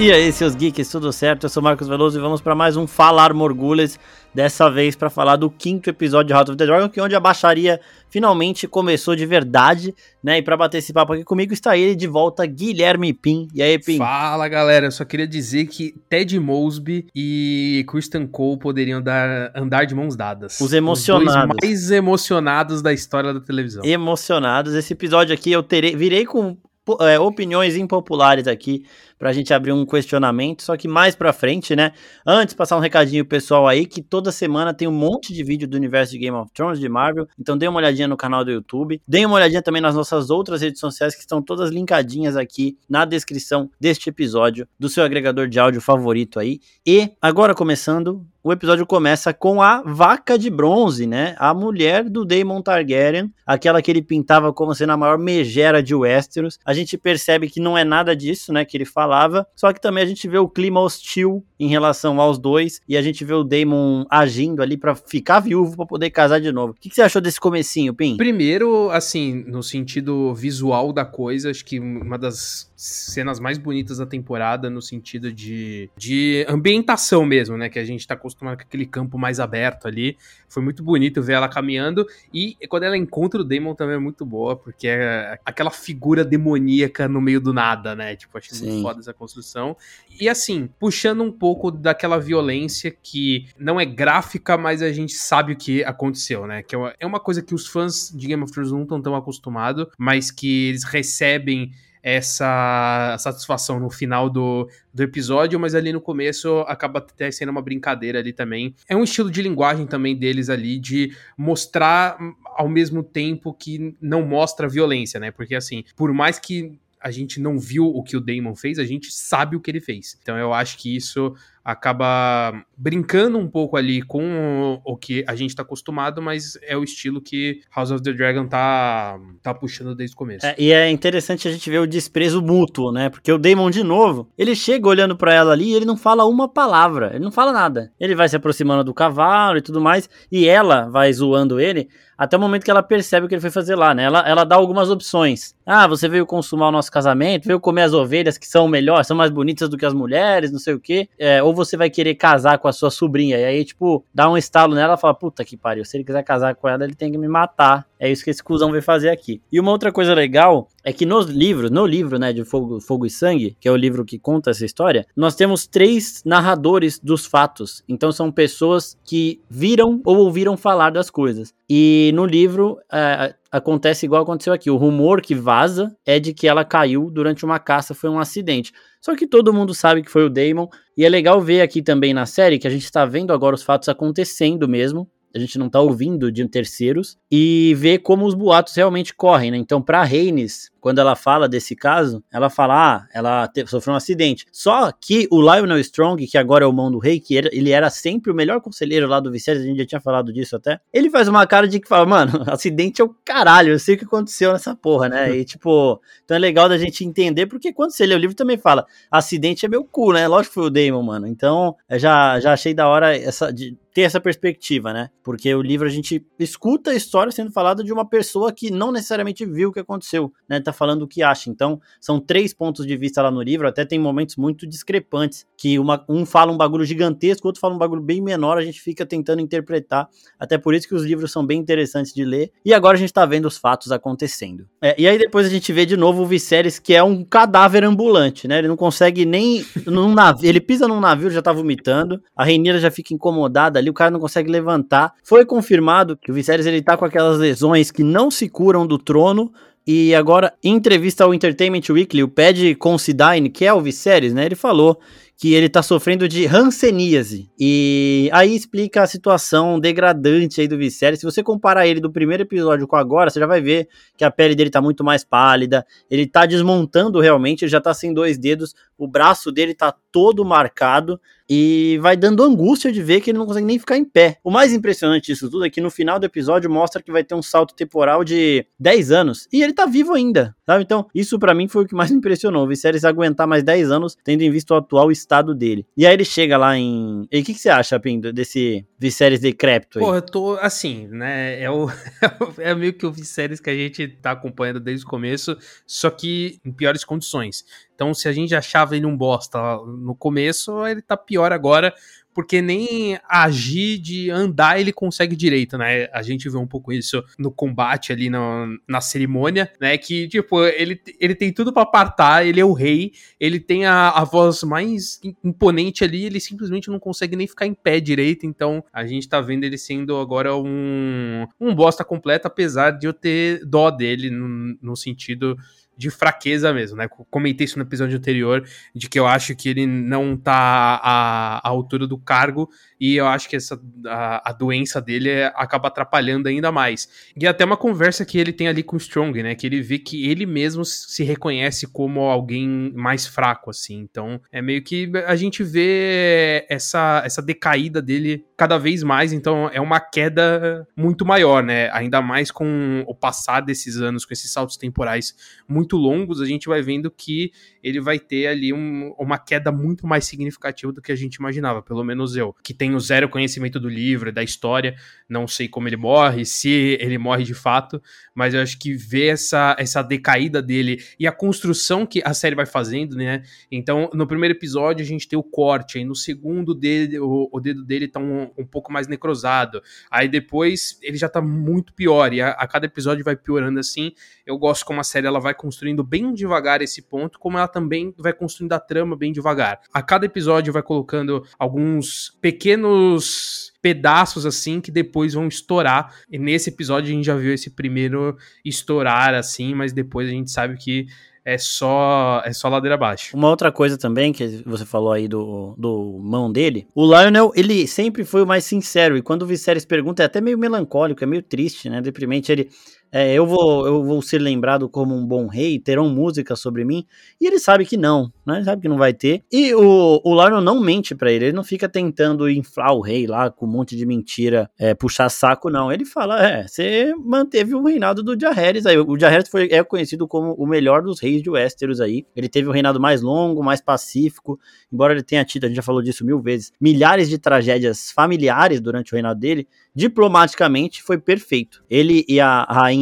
E aí, seus geeks, tudo certo? Eu sou Marcos Veloso e vamos para mais um Falar Morgulhas. Dessa vez para falar do quinto episódio de House of the Dragon, que é onde a baixaria finalmente começou de verdade, né? E para bater esse papo aqui comigo está ele de volta, Guilherme Pim. E aí, Pim? Fala, galera. Eu só queria dizer que Ted Mosby e Kristen Cole poderiam dar, andar de mãos dadas. Os emocionados. Os mais emocionados da história da televisão. Emocionados. Esse episódio aqui eu terei, virei com é, opiniões impopulares aqui pra gente abrir um questionamento, só que mais pra frente, né? Antes, passar um recadinho pessoal aí, que toda semana tem um monte de vídeo do universo de Game of Thrones, de Marvel, então dê uma olhadinha no canal do YouTube, dê uma olhadinha também nas nossas outras redes sociais, que estão todas linkadinhas aqui na descrição deste episódio, do seu agregador de áudio favorito aí. E, agora começando, o episódio começa com a vaca de bronze, né? A mulher do Daemon Targaryen, aquela que ele pintava como sendo a maior megera de Westeros. A gente percebe que não é nada disso, né? Que ele falava. Só que também a gente vê o clima hostil em relação aos dois e a gente vê o Daemon agindo ali para ficar viúvo para poder casar de novo. O que, que, você achou desse comecinho, Pim? Primeiro, assim, no sentido visual da coisa, acho que uma das cenas mais bonitas da temporada no sentido de, de ambientação mesmo, né? Que a gente tá acostumado com aquele campo mais aberto ali. Foi muito bonito ver ela caminhando. E quando ela encontra o Demon também é muito boa, porque é aquela figura demoníaca no meio do nada, né? Tipo, achei Sim. muito foda essa construção. E assim, puxando um pouco daquela violência que não é gráfica, mas a gente sabe o que aconteceu, né? Que é uma é coisa que os fãs de Game of Thrones não estão tão acostumados, mas que eles recebem essa satisfação no final do, do episódio, mas ali no começo acaba até sendo uma brincadeira ali também. É um estilo de linguagem também deles ali de mostrar ao mesmo tempo que não mostra violência, né? Porque assim, por mais que a gente não viu o que o Damon fez, a gente sabe o que ele fez. Então eu acho que isso acaba brincando um pouco ali com o, que a gente tá acostumado, mas é o estilo que House of the Dragon tá, tá puxando desde o começo. É, e é interessante a gente ver o desprezo mútuo, né? Porque o Damon, de novo, ele chega olhando para ela ali e ele não fala uma palavra, ele não fala nada. Ele vai se aproximando do cavalo e tudo mais, e ela vai zoando ele até o momento que ela percebe o que ele foi fazer lá, né? Ela, ela dá algumas opções. Ah, você veio consumar o nosso casamento, veio comer as ovelhas que são melhores, são mais bonitas do que as mulheres, não sei o quê. É, ou você vai querer casar com a sua sobrinha. E aí, tipo, dá um estalo nela e fala: Puta que pariu, se ele quiser casar com ela, ele tem que me matar. É isso que esse cuzão veio fazer aqui. E uma outra coisa legal é que nos livros, no livro, né, de Fogo, Fogo e Sangue, que é o livro que conta essa história, nós temos três narradores dos fatos. Então são pessoas que viram ou ouviram falar das coisas. E no livro é, acontece igual aconteceu aqui. O rumor que vaza é de que ela caiu durante uma caça, foi um acidente. Só que todo mundo sabe que foi o Damon. E é legal ver aqui também na série que a gente está vendo agora os fatos acontecendo mesmo a gente não tá ouvindo de terceiros, e ver como os boatos realmente correm, né? Então, para Reines, quando ela fala desse caso, ela fala, ah, ela sofreu um acidente. Só que o Lionel Strong, que agora é o mão do rei, que era, ele era sempre o melhor conselheiro lá do Viserys, a gente já tinha falado disso até, ele faz uma cara de que fala, mano, acidente é o caralho, eu sei o que aconteceu nessa porra, né? E tipo, então é legal da gente entender, porque quando você lê o livro também fala, acidente é meu cu, né? Lógico que foi o Damon, mano. Então, já, já achei da hora essa, de ter essa perspectiva, né? Porque o livro a gente escuta a história sendo falada de uma pessoa que não necessariamente viu o que aconteceu, né? Tá falando o que acha. Então, são três pontos de vista lá no livro, até tem momentos muito discrepantes, que uma, um fala um bagulho gigantesco, outro fala um bagulho bem menor, a gente fica tentando interpretar. Até por isso que os livros são bem interessantes de ler. E agora a gente tá vendo os fatos acontecendo. É, e aí depois a gente vê de novo o Viserys, que é um cadáver ambulante, né? Ele não consegue nem num navio, ele pisa num navio, já tá vomitando. A Rainha já fica incomodada ali, o cara não consegue levantar. Foi confirmado que o Viserys ele tá com aquelas lesões que não se curam do trono, e agora, em entrevista ao Entertainment Weekly, o Pad Considine, que é o Viserys, né, ele falou que ele tá sofrendo de hanseníase. E aí explica a situação degradante aí do Viserys. Se você comparar ele do primeiro episódio com agora, você já vai ver que a pele dele tá muito mais pálida, ele tá desmontando realmente, ele já tá sem dois dedos, o braço dele tá todo marcado e vai dando angústia de ver que ele não consegue nem ficar em pé. O mais impressionante disso tudo é que no final do episódio mostra que vai ter um salto temporal de 10 anos e ele tá vivo ainda, sabe? Então, isso para mim foi o que mais impressionou. Viserys aguentar mais 10 anos, tendo em vista o atual estado dele. E aí ele chega lá em. E o que, que você acha, Pindo, desse Viserys decrépito aí? Pô, eu tô assim, né? É, o... é meio que o Viserys que a gente tá acompanhando desde o começo, só que em piores condições Então, se a gente achava ele um bosta no começo, ele tá pior agora, porque nem agir de andar ele consegue direito, né? A gente vê um pouco isso no combate ali na, na cerimônia, né? Que, tipo, ele, ele tem tudo para apartar, ele é o rei, ele tem a, a voz mais imponente ali, ele simplesmente não consegue nem ficar em pé direito, então a gente tá vendo ele sendo agora um, um bosta completo, apesar de eu ter dó dele no, no sentido de fraqueza mesmo, né? Comentei isso no episódio anterior, de que eu acho que ele não tá à, à altura do cargo e eu acho que essa, a, a, doença dele acaba atrapalhando ainda mais. E até uma conversa que ele tem ali com o Strong, né? Que ele vê que ele mesmo se reconhece como alguém mais fraco, assim. Então é meio que a gente vê essa, essa decaída dele cada vez mais, então é uma queda muito maior, né? Ainda mais com o passar desses anos, com esses saltos temporais muito longos, a gente vai vendo que ele vai ter ali um, uma queda muito mais significativa do que a gente imaginava, pelo menos eu, que tem tenho zero conhecimento do livro, da história, não sei como ele morre, se ele morre de fato, mas eu acho que ver essa, essa decaída dele e a construção que a série vai fazendo, né? Então, no primeiro episódio a gente tem o corte, aí no segundo dele, o, o dedo dele tá um, um pouco mais necrosado, aí depois ele já tá muito pior, e a, a cada episódio vai piorando assim. Eu gosto como a série ela vai construindo bem devagar esse ponto, como ela também vai construindo a trama bem devagar. A cada episódio vai colocando alguns pequenos pequenos pedaços assim que depois vão estourar. E nesse episódio a gente já viu esse primeiro estourar assim, mas depois a gente sabe que é só é só ladeira abaixo. Uma outra coisa também que você falou aí do, do mão dele, o Lionel, ele sempre foi o mais sincero e quando o Viserys pergunta é até meio melancólico, é meio triste, né, deprimente, ele é, eu, vou, eu vou ser lembrado como um bom rei, terão música sobre mim. E ele sabe que não, né? Ele sabe que não vai ter. E o, o Lionel não mente para ele, ele não fica tentando inflar o rei lá com um monte de mentira, é, puxar saco, não. Ele fala: é, você manteve o reinado do Jaehaerys aí. O Jaehaerys foi, é conhecido como o melhor dos reis de Westeros aí. Ele teve o reinado mais longo, mais pacífico, embora ele tenha tido, a gente já falou disso mil vezes, milhares de tragédias familiares durante o reinado dele diplomaticamente foi perfeito. Ele e a rainha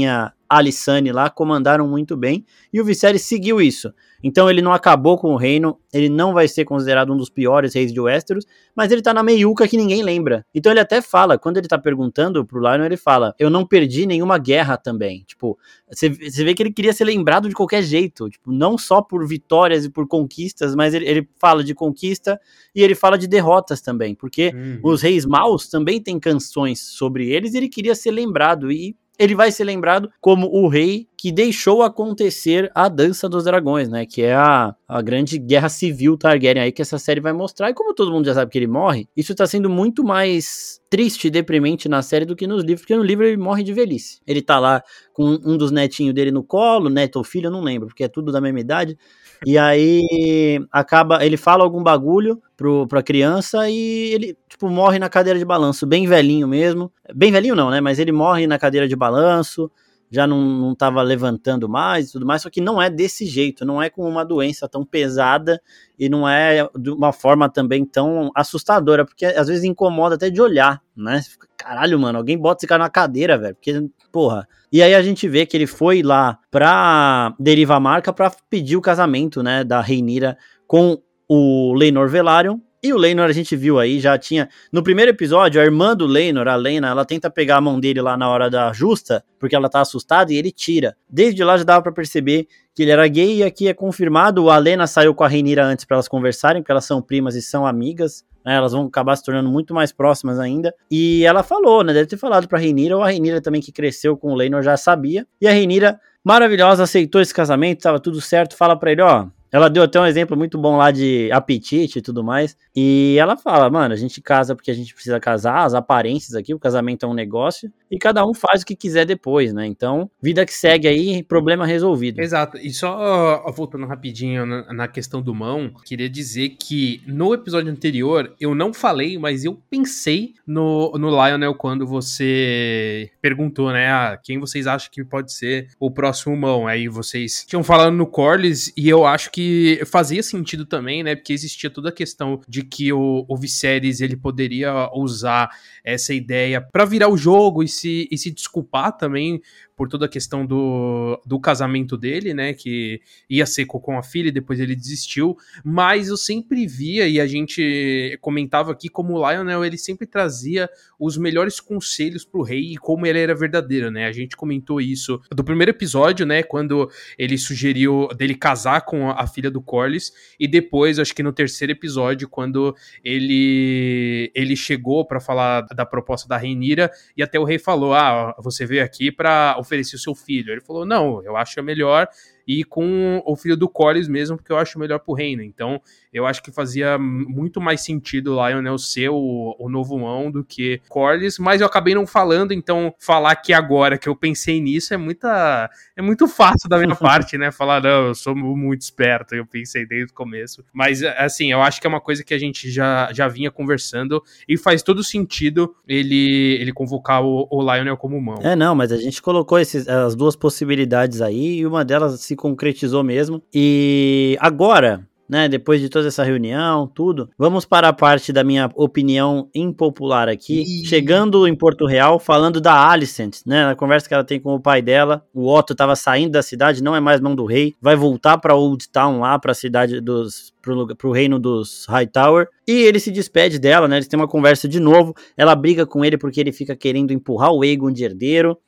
Alissane lá comandaram muito bem e o Viserys seguiu isso. Então ele não acabou com o reino, ele não vai ser considerado um dos piores reis de Westeros, mas ele tá na meiuca que ninguém lembra. Então ele até fala, quando ele tá perguntando pro Lion, ele fala: Eu não perdi nenhuma guerra também. Tipo, você vê que ele queria ser lembrado de qualquer jeito, tipo, não só por vitórias e por conquistas, mas ele, ele fala de conquista e ele fala de derrotas também, porque uhum. os reis maus também têm canções sobre eles e ele queria ser lembrado. E ele vai ser lembrado como o rei que deixou acontecer a Dança dos Dragões, né? Que é a, a grande guerra civil Targaryen aí que essa série vai mostrar. E como todo mundo já sabe que ele morre, isso tá sendo muito mais triste e deprimente na série do que nos livros, porque no livro ele morre de velhice. Ele tá lá com um dos netinhos dele no colo, neto ou filho, eu não lembro, porque é tudo da mesma idade. E aí acaba, ele fala algum bagulho pro, pra criança e ele, tipo, morre na cadeira de balanço, bem velhinho mesmo. Bem velhinho não, né? Mas ele morre na cadeira de balanço, já não, não tava levantando mais e tudo mais, só que não é desse jeito, não é com uma doença tão pesada e não é de uma forma também tão assustadora, porque às vezes incomoda até de olhar, né? Caralho, mano, alguém bota esse cara na cadeira, velho, porque, porra. E aí a gente vê que ele foi lá pra Deriva Marca pra pedir o casamento, né, da Reinira com o Lenor Velaryon, e o Leinor a gente viu aí, já tinha. No primeiro episódio, a irmã do Leinor, a Lena, ela tenta pegar a mão dele lá na hora da justa, porque ela tá assustada, e ele tira. Desde lá já dava para perceber que ele era gay, e aqui é confirmado. A Lena saiu com a Reinira antes para elas conversarem, porque elas são primas e são amigas. Né, elas vão acabar se tornando muito mais próximas ainda. E ela falou, né? Deve ter falado pra Reinira, ou a Reinira também que cresceu com o Leinor já sabia. E a Reinira, maravilhosa, aceitou esse casamento, tava tudo certo. Fala pra ele, ó, ela deu até um exemplo muito bom lá de apetite e tudo mais. E ela fala, mano, a gente casa porque a gente precisa casar, as aparências aqui, o casamento é um negócio, e cada um faz o que quiser depois, né? Então, vida que segue aí, problema resolvido. Exato. E só voltando rapidinho na, na questão do mão, queria dizer que no episódio anterior eu não falei, mas eu pensei no, no Lionel quando você perguntou, né? Ah, quem vocês acham que pode ser o próximo mão? Aí vocês tinham falado no Corlys, e eu acho que fazia sentido também, né? Porque existia toda a questão de que o, o Viserys ele poderia usar essa ideia para virar o jogo e se, e se desculpar também por toda a questão do, do casamento dele, né? Que ia ser com a filha e depois ele desistiu. Mas eu sempre via, e a gente comentava aqui, como o Lionel, ele sempre trazia os melhores conselhos pro rei e como ele era verdadeiro, né? A gente comentou isso do primeiro episódio, né? Quando ele sugeriu dele casar com a filha do Corlys, e depois, acho que no terceiro episódio, quando ele ele chegou para falar da proposta da Reinira, e até o rei falou: Ah, você veio aqui para oferecer o seu filho. Ele falou: Não, eu acho melhor e com o filho do Collins mesmo, porque eu acho melhor pro reino. Então, eu acho que fazia muito mais sentido o Lionel ser o, o novo mão do que Corlys, mas eu acabei não falando, então falar que agora que eu pensei nisso é muita é muito fácil da minha parte, né? Falar, não, eu sou muito esperto, eu pensei desde o começo. Mas, assim, eu acho que é uma coisa que a gente já, já vinha conversando e faz todo sentido ele, ele convocar o, o Lionel como mão. É, não, mas a gente colocou esses, as duas possibilidades aí e uma delas se concretizou mesmo. E agora, né, depois de toda essa reunião, tudo, vamos para a parte da minha opinião impopular aqui. Chegando em Porto Real, falando da Alicent, né, na conversa que ela tem com o pai dela, o Otto estava saindo da cidade, não é mais mão do rei, vai voltar para Old Town lá, para a cidade dos pro, pro reino dos Hightower. E ele se despede dela, né? Eles têm uma conversa de novo. Ela briga com ele porque ele fica querendo empurrar o Aegon de herdeiro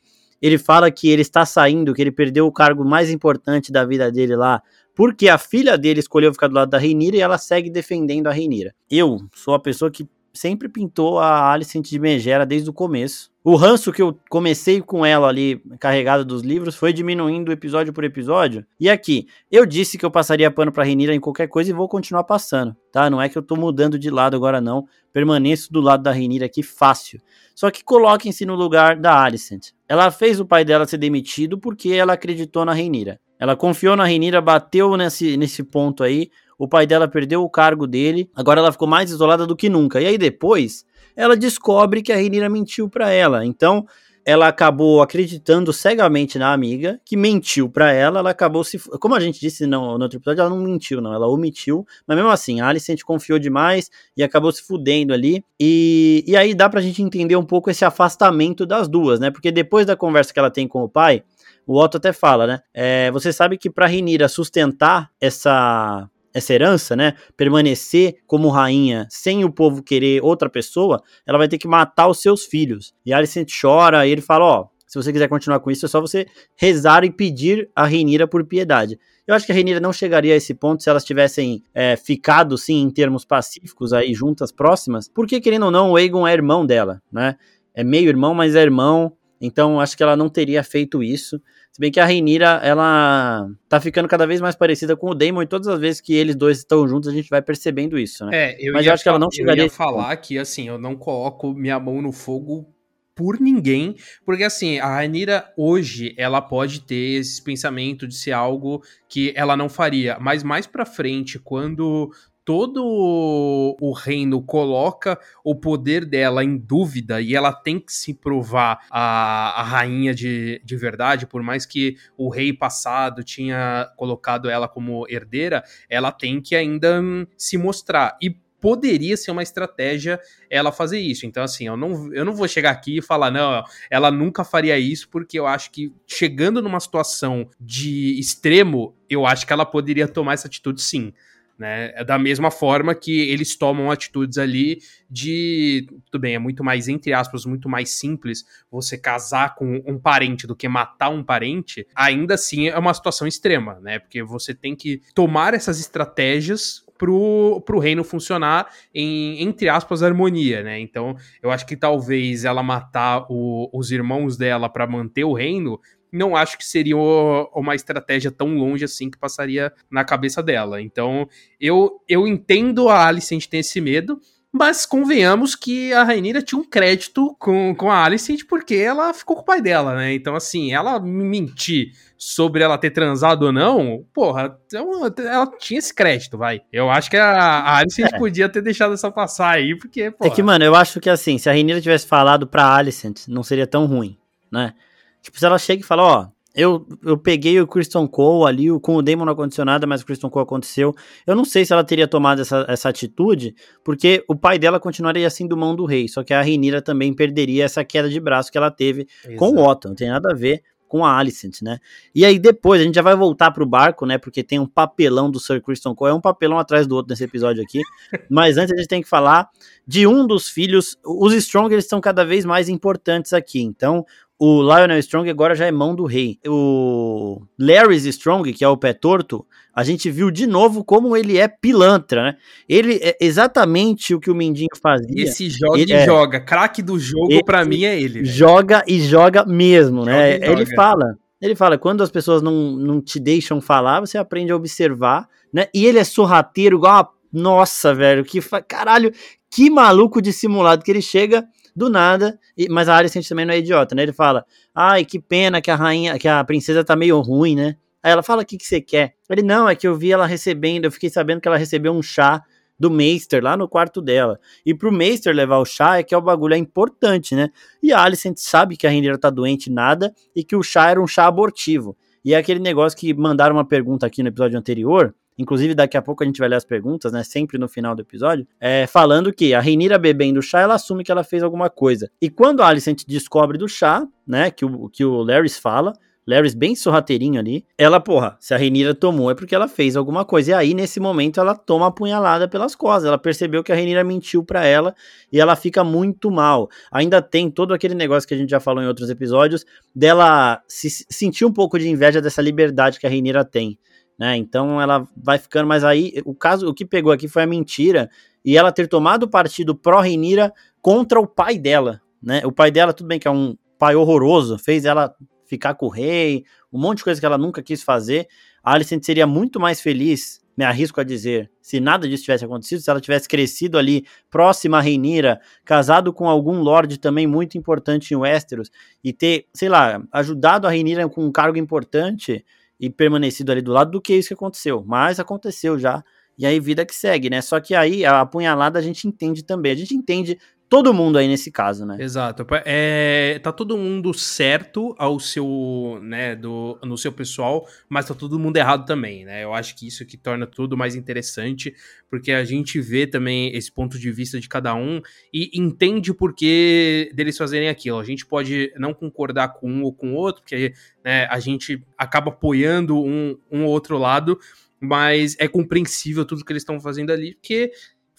ele fala que ele está saindo, que ele perdeu o cargo mais importante da vida dele lá, porque a filha dele escolheu ficar do lado da Reinira e ela segue defendendo a Reinira. Eu sou a pessoa que sempre pintou a Alicent de Megera desde o começo. O ranço que eu comecei com ela ali, carregada dos livros, foi diminuindo episódio por episódio. E aqui, eu disse que eu passaria pano pra Renira em qualquer coisa e vou continuar passando, tá? Não é que eu tô mudando de lado agora, não. Permaneço do lado da Renira aqui fácil. Só que coloquem-se no lugar da Alicent. Ela fez o pai dela ser demitido porque ela acreditou na Renira. Ela confiou na Renira, bateu nesse, nesse ponto aí. O pai dela perdeu o cargo dele. Agora ela ficou mais isolada do que nunca. E aí depois, ela descobre que a Renira mentiu para ela. Então, ela acabou acreditando cegamente na amiga, que mentiu para ela, ela acabou se. Como a gente disse no, no outro episódio, ela não mentiu, não, ela omitiu, mas mesmo assim, a Alicent confiou demais e acabou se fudendo ali. E, e aí dá pra gente entender um pouco esse afastamento das duas, né? Porque depois da conversa que ela tem com o pai, o Otto até fala, né? É, você sabe que para Renira sustentar essa essa herança, né, permanecer como rainha sem o povo querer outra pessoa, ela vai ter que matar os seus filhos. E Alicent chora e ele fala, ó, se você quiser continuar com isso, é só você rezar e pedir a Reinira por piedade. Eu acho que a Reinira não chegaria a esse ponto se elas tivessem é, ficado, sim, em termos pacíficos aí, juntas, próximas, porque, querendo ou não, o Aegon é irmão dela, né? É meio irmão, mas é irmão, então acho que ela não teria feito isso. Se bem que a Reinira, ela tá ficando cada vez mais parecida com o Daemon e todas as vezes que eles dois estão juntos a gente vai percebendo isso, né? É, eu Mas eu acho que ela não chegaria... Eu ia falar que, assim, eu não coloco minha mão no fogo por ninguém, porque assim, a Rainira hoje, ela pode ter esse pensamento de ser algo que ela não faria, mas mais pra frente, quando todo o reino coloca o poder dela em dúvida e ela tem que se provar a, a rainha de, de verdade, por mais que o rei passado tinha colocado ela como herdeira, ela tem que ainda hum, se mostrar. E poderia ser uma estratégia ela fazer isso. Então, assim, eu não, eu não vou chegar aqui e falar, não, ela nunca faria isso, porque eu acho que chegando numa situação de extremo, eu acho que ela poderia tomar essa atitude sim. Né? É da mesma forma que eles tomam atitudes ali de. Tudo bem, é muito mais, entre aspas, muito mais simples você casar com um parente do que matar um parente. Ainda assim é uma situação extrema, né? Porque você tem que tomar essas estratégias pro, pro reino funcionar em, entre aspas, harmonia, né? Então, eu acho que talvez ela matar o, os irmãos dela para manter o reino não acho que seria uma estratégia tão longe assim que passaria na cabeça dela. Então, eu, eu entendo a Alicent ter esse medo, mas convenhamos que a Rainira tinha um crédito com, com a Alicent porque ela ficou com o pai dela, né? Então, assim, ela mentir sobre ela ter transado ou não, porra, ela tinha esse crédito, vai. Eu acho que a, a Alicent é. podia ter deixado essa passar aí, porque, porra. É que, mano, eu acho que assim, se a Rainira tivesse falado pra Alicent, não seria tão ruim, né? Tipo, se ela chega e fala, ó, eu, eu peguei o Kristen Cole ali, o, com o Damon não aconteceu nada, mas o Kristen Cole aconteceu. Eu não sei se ela teria tomado essa, essa atitude, porque o pai dela continuaria assim do mão do rei, só que a Reinira também perderia essa queda de braço que ela teve Exato. com o Otto, não tem nada a ver com a Alicent, né? E aí depois a gente já vai voltar pro barco, né? Porque tem um papelão do Sir Kristen Cole, é um papelão atrás do outro nesse episódio aqui. Mas antes a gente tem que falar de um dos filhos. Os Strong eles são cada vez mais importantes aqui. Então o Lionel Strong agora já é mão do rei. O Larry Strong, que é o pé torto, a gente viu de novo como ele é pilantra, né? Ele é exatamente o que o Mindinho fazia. Esse joga ele, e é, joga. Craque do jogo para mim é ele. Joga e joga mesmo, né? Joga ele fala. Ele fala, quando as pessoas não, não te deixam falar, você aprende a observar, né? E ele é sorrateiro igual a... Nossa, velho, que fa... caralho, que maluco dissimulado que ele chega do nada, e, mas a Alicent também não é idiota, né? Ele fala, ai, que pena que a rainha, que a princesa tá meio ruim, né? Aí ela fala, o que, que você quer? Ele, não, é que eu vi ela recebendo, eu fiquei sabendo que ela recebeu um chá do Meister lá no quarto dela. E pro Meister levar o chá é que é o bagulho é importante, né? E a Alicent sabe que a Renira tá doente nada e que o chá era um chá abortivo. E é aquele negócio que mandaram uma pergunta aqui no episódio anterior, inclusive daqui a pouco a gente vai ler as perguntas, né, sempre no final do episódio, é, falando que a Reinira bebendo chá, ela assume que ela fez alguma coisa. E quando a Alicent descobre do chá, né, que o, que o Larry fala, Larry bem sorrateirinho ali. Ela, porra, se a Renira tomou é porque ela fez alguma coisa. E aí, nesse momento, ela toma a punhalada pelas costas. Ela percebeu que a Renira mentiu para ela e ela fica muito mal. Ainda tem todo aquele negócio que a gente já falou em outros episódios, dela se sentir um pouco de inveja dessa liberdade que a Renira tem né? Então ela vai ficando, mas aí o caso, o que pegou aqui foi a mentira e ela ter tomado partido pró-Renira contra o pai dela, né? O pai dela, tudo bem que é um pai horroroso, fez ela ficar com o rei, um monte de coisa que ela nunca quis fazer. A Alicent seria muito mais feliz, me arrisco a dizer, se nada disso tivesse acontecido, se ela tivesse crescido ali próxima a Reinira, casado com algum lord também muito importante em Westeros e ter, sei lá, ajudado a Reinira com um cargo importante, e permanecido ali do lado do que isso que aconteceu. Mas aconteceu já. E aí, vida que segue, né? Só que aí a apunhalada a gente entende também. A gente entende todo mundo aí nesse caso, né? Exato. É, tá todo mundo certo ao seu, né, do, no seu pessoal, mas tá todo mundo errado também, né? Eu acho que isso que torna tudo mais interessante, porque a gente vê também esse ponto de vista de cada um e entende o porquê deles fazerem aquilo. A gente pode não concordar com um ou com o outro, porque né, a gente acaba apoiando um, um ou outro lado, mas é compreensível tudo que eles estão fazendo ali, porque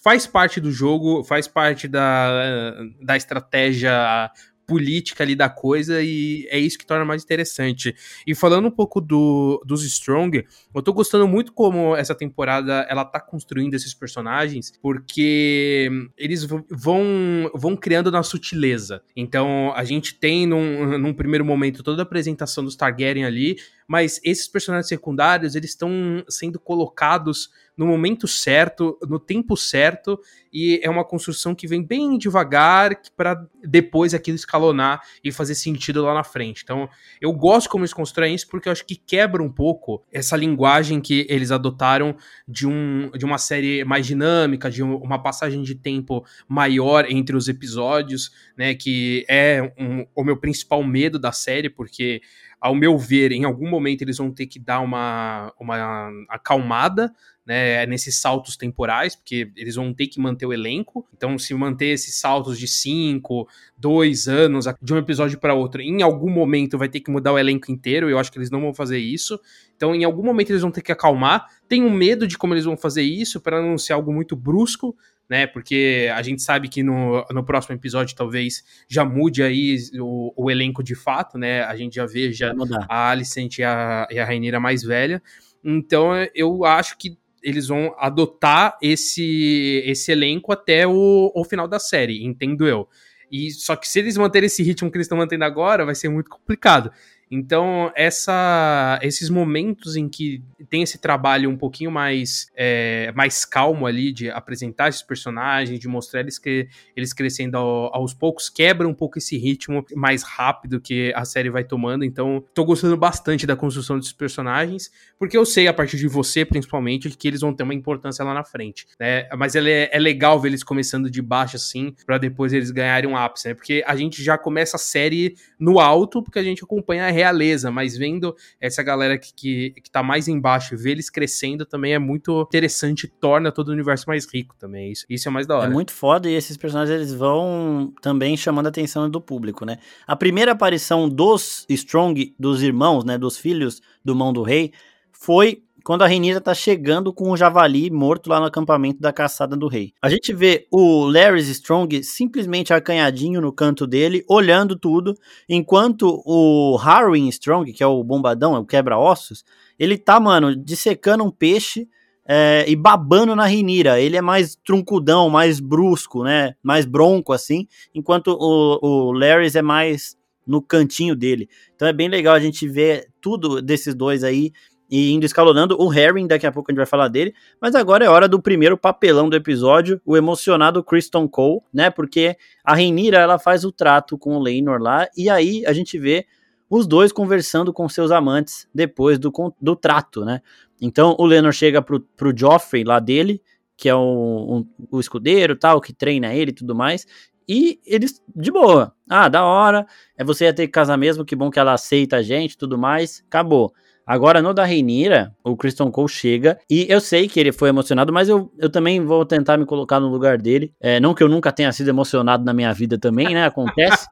faz parte do jogo, faz parte da, da estratégia política ali da coisa e é isso que torna mais interessante. E falando um pouco do, dos Strong, eu tô gostando muito como essa temporada ela tá construindo esses personagens, porque eles vão, vão criando na sutileza. Então a gente tem num, num primeiro momento toda a apresentação dos Targaryen ali, mas esses personagens secundários eles estão sendo colocados no momento certo, no tempo certo, e é uma construção que vem bem devagar para depois aquilo escalonar e fazer sentido lá na frente. Então, eu gosto como eles constroem isso porque eu acho que quebra um pouco essa linguagem que eles adotaram de, um, de uma série mais dinâmica, de uma passagem de tempo maior entre os episódios, né, que é um, o meu principal medo da série, porque ao meu ver, em algum momento eles vão ter que dar uma, uma acalmada né, nesses saltos temporais, porque eles vão ter que manter o elenco. Então, se manter esses saltos de cinco, dois anos, de um episódio para outro, em algum momento vai ter que mudar o elenco inteiro. Eu acho que eles não vão fazer isso. Então, em algum momento eles vão ter que acalmar. Tenho medo de como eles vão fazer isso para não ser algo muito brusco né? Porque a gente sabe que no, no próximo episódio talvez já mude aí o, o elenco de fato, né? A gente já veja a Alicent e a, e a Rainira mais velha. Então eu acho que eles vão adotar esse, esse elenco até o, o final da série, entendo eu. E só que se eles manterem esse ritmo que eles estão mantendo agora, vai ser muito complicado. Então, essa, esses momentos em que tem esse trabalho um pouquinho mais, é, mais calmo ali, de apresentar esses personagens, de mostrar eles, que, eles crescendo ao, aos poucos, quebra um pouco esse ritmo mais rápido que a série vai tomando. Então, tô gostando bastante da construção desses personagens, porque eu sei, a partir de você, principalmente, que eles vão ter uma importância lá na frente. Né? Mas é, é legal ver eles começando de baixo assim, para depois eles ganharem um ápice, né? Porque a gente já começa a série no alto, porque a gente acompanha a realeza, mas vendo essa galera que, que, que tá mais embaixo, ver eles crescendo também é muito interessante, torna todo o universo mais rico também. Isso, isso é mais da hora. É muito foda e esses personagens eles vão também chamando a atenção do público, né? A primeira aparição dos Strong, dos irmãos, né, dos filhos do Mão do Rei, foi quando a Renira tá chegando com o javali morto lá no acampamento da caçada do rei. A gente vê o Larry Strong simplesmente acanhadinho no canto dele, olhando tudo, enquanto o Harwin Strong, que é o bombadão, é o quebra-ossos, ele tá, mano, dissecando um peixe é, e babando na Renira. Ele é mais truncudão, mais brusco, né? Mais bronco, assim, enquanto o, o é mais no cantinho dele. Então é bem legal a gente ver tudo desses dois aí e indo escalonando. O Harry, daqui a pouco a gente vai falar dele. Mas agora é hora do primeiro papelão do episódio, o emocionado Kristen Cole, né? Porque a Rhaenyra, ela faz o trato com o Laenor lá, e aí a gente vê os dois conversando com seus amantes depois do, do trato, né? Então o Laenor chega pro, pro Joffrey lá dele, que é o, um, o escudeiro tal, que treina ele e tudo mais, e eles, de boa. Ah, da hora. É você ia ter que casar mesmo, que bom que ela aceita a gente tudo mais. Acabou. Agora, no da Reinira, o Christian Cole chega e eu sei que ele foi emocionado, mas eu, eu também vou tentar me colocar no lugar dele. É, não que eu nunca tenha sido emocionado na minha vida também, né? Acontece.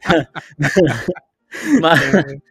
mas,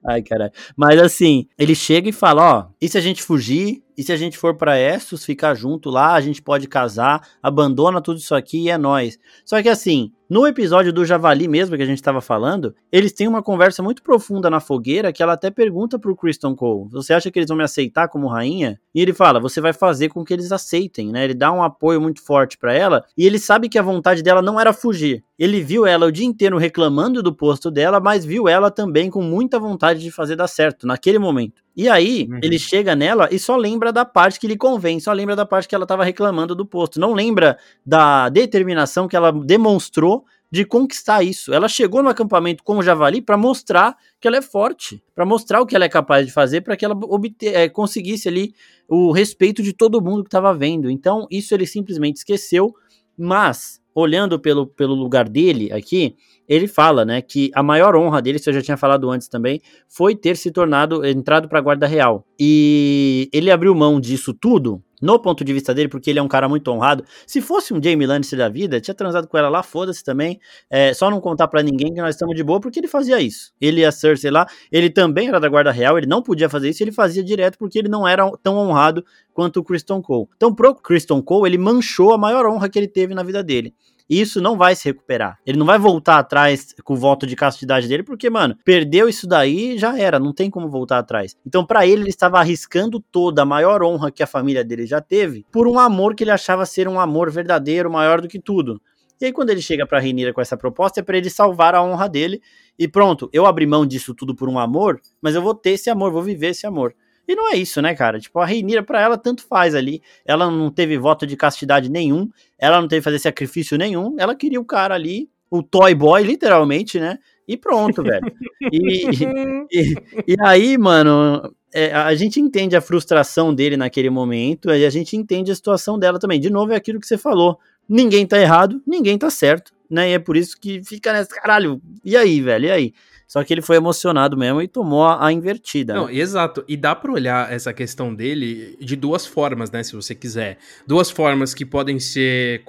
ai, caralho. Mas assim, ele chega e fala: ó, e se a gente fugir? E se a gente for para Essos, ficar junto lá, a gente pode casar, abandona tudo isso aqui e é nós. Só que assim, no episódio do Javali mesmo que a gente estava falando, eles têm uma conversa muito profunda na fogueira que ela até pergunta pro Kristen Cole: "Você acha que eles vão me aceitar como rainha?" E ele fala: "Você vai fazer com que eles aceitem", né? Ele dá um apoio muito forte para ela e ele sabe que a vontade dela não era fugir. Ele viu ela o dia inteiro reclamando do posto dela, mas viu ela também com muita vontade de fazer dar certo naquele momento. E aí, uhum. ele chega nela e só lembra da parte que lhe convém, só lembra da parte que ela estava reclamando do posto. Não lembra da determinação que ela demonstrou de conquistar isso. Ela chegou no acampamento como javali para mostrar que ela é forte, para mostrar o que ela é capaz de fazer, para que ela obter, é, conseguisse ali o respeito de todo mundo que estava vendo. Então, isso ele simplesmente esqueceu, mas olhando pelo, pelo lugar dele aqui, ele fala, né, que a maior honra dele, isso eu já tinha falado antes também, foi ter se tornado, entrado para a Guarda Real. E ele abriu mão disso tudo, no ponto de vista dele, porque ele é um cara muito honrado. Se fosse um Jamie Lannister da vida, tinha transado com ela lá, foda-se também. É, só não contar para ninguém que nós estamos de boa, porque ele fazia isso. Ele e a Cersei lá, ele também era da Guarda Real, ele não podia fazer isso, ele fazia direto porque ele não era tão honrado quanto o Kristen Cole. Então, pro Kristen Cole, ele manchou a maior honra que ele teve na vida dele. E isso não vai se recuperar. Ele não vai voltar atrás com o voto de castidade dele, porque, mano, perdeu isso daí já era, não tem como voltar atrás. Então, para ele, ele estava arriscando toda a maior honra que a família dele já teve por um amor que ele achava ser um amor verdadeiro, maior do que tudo. E aí, quando ele chega pra Renira com essa proposta, é para ele salvar a honra dele. E pronto, eu abri mão disso tudo por um amor, mas eu vou ter esse amor, vou viver esse amor. E não é isso, né, cara? Tipo, a Reinira, para ela, tanto faz ali. Ela não teve voto de castidade nenhum, ela não teve que fazer sacrifício nenhum, ela queria o cara ali, o Toy Boy, literalmente, né? E pronto, velho. E, e, e, aí, mano, é, a gente entende a frustração dele naquele momento, e a gente entende a situação dela também. De novo, é aquilo que você falou. Ninguém tá errado, ninguém tá certo, né? E é por isso que fica nessa, caralho, e aí, velho, e aí? Só que ele foi emocionado mesmo e tomou a, a invertida. Não, né? exato. E dá para olhar essa questão dele de duas formas, né? Se você quiser. Duas formas que podem ser